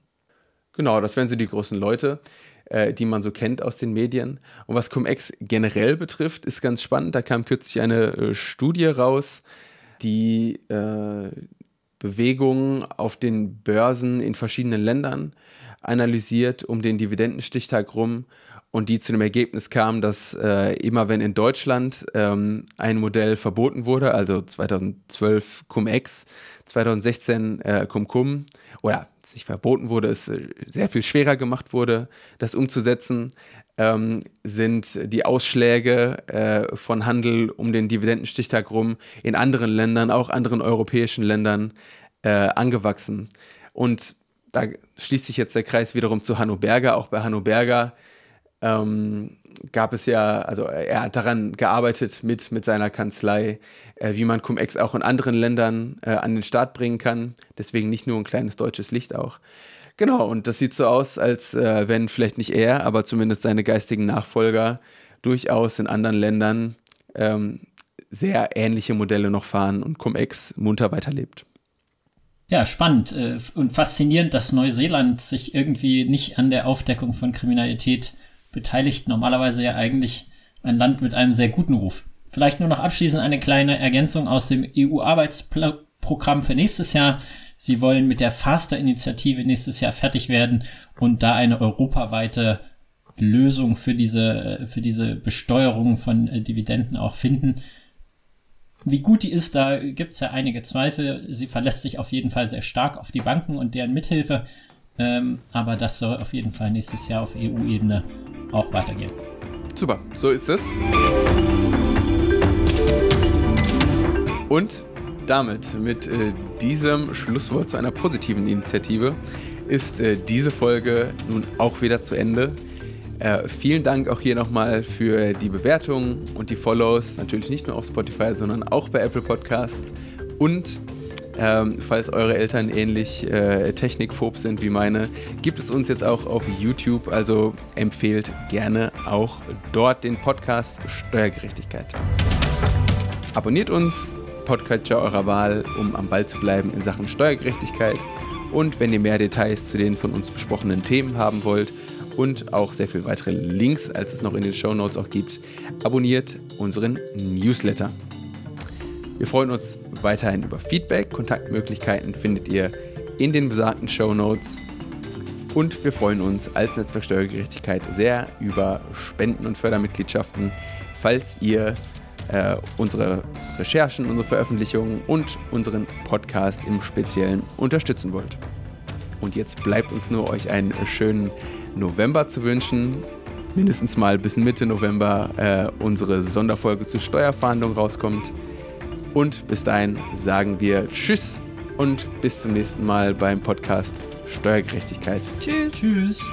A: Genau, das wären so die großen Leute, äh, die man so kennt aus den Medien. Und was Cum-Ex generell betrifft, ist ganz spannend. Da kam kürzlich eine äh, Studie raus, die äh, Bewegungen auf den Börsen in verschiedenen Ländern analysiert um den Dividendenstichtag rum und die zu dem Ergebnis kam, dass äh, immer wenn in Deutschland ähm, ein Modell verboten wurde, also 2012 Cum-Ex, 2016 äh, Cum-Cum, oder es nicht verboten wurde, es äh, sehr viel schwerer gemacht wurde, das umzusetzen, ähm, sind die Ausschläge äh, von Handel um den Dividendenstichtag rum in anderen Ländern, auch anderen europäischen Ländern, äh, angewachsen. Und da schließt sich jetzt der Kreis wiederum zu Hanno Berger. Auch bei Hanno Berger ähm, gab es ja, also er hat daran gearbeitet mit, mit seiner Kanzlei, äh, wie man Cum-Ex auch in anderen Ländern äh, an den Start bringen kann. Deswegen nicht nur ein kleines deutsches Licht auch. Genau, und das sieht so aus, als äh, wenn vielleicht nicht er, aber zumindest seine geistigen Nachfolger durchaus in anderen Ländern ähm, sehr ähnliche Modelle noch fahren und Cum-Ex munter weiterlebt.
B: Ja, spannend äh, und faszinierend, dass Neuseeland sich irgendwie nicht an der Aufdeckung von Kriminalität beteiligt. Normalerweise ja eigentlich ein Land mit einem sehr guten Ruf. Vielleicht nur noch abschließend eine kleine Ergänzung aus dem EU-Arbeitsprogramm für nächstes Jahr. Sie wollen mit der Faster-Initiative nächstes Jahr fertig werden und da eine europaweite Lösung für diese, für diese Besteuerung von äh, Dividenden auch finden. Wie gut die ist, da gibt es ja einige Zweifel. Sie verlässt sich auf jeden Fall sehr stark auf die Banken und deren Mithilfe. Ähm, aber das soll auf jeden Fall nächstes Jahr auf EU-Ebene auch weitergehen.
A: Super, so ist es. Und damit, mit äh, diesem Schlusswort zu einer positiven Initiative, ist äh, diese Folge nun auch wieder zu Ende. Äh, vielen Dank auch hier nochmal für die Bewertungen und die Follows. Natürlich nicht nur auf Spotify, sondern auch bei Apple Podcast. Und ähm, falls eure Eltern ähnlich äh, technikphob sind wie meine, gibt es uns jetzt auch auf YouTube. Also empfehlt gerne auch dort den Podcast Steuergerechtigkeit. Abonniert uns, Podcatcher eurer Wahl, um am Ball zu bleiben in Sachen Steuergerechtigkeit. Und wenn ihr mehr Details zu den von uns besprochenen Themen haben wollt und auch sehr viele weitere Links, als es noch in den Show Notes auch gibt, abonniert unseren Newsletter. Wir freuen uns weiterhin über Feedback. Kontaktmöglichkeiten findet ihr in den besagten Show Notes. Und wir freuen uns als Netzwerk Steuergerechtigkeit sehr über Spenden und Fördermitgliedschaften, falls ihr äh, unsere Recherchen, unsere Veröffentlichungen und unseren Podcast im Speziellen unterstützen wollt. Und jetzt bleibt uns nur euch einen schönen November zu wünschen. Mindestens mal bis Mitte November äh, unsere Sonderfolge zur Steuerfahndung rauskommt. Und bis dahin sagen wir Tschüss und bis zum nächsten Mal beim Podcast Steuergerechtigkeit.
B: Tschüss. Tschüss.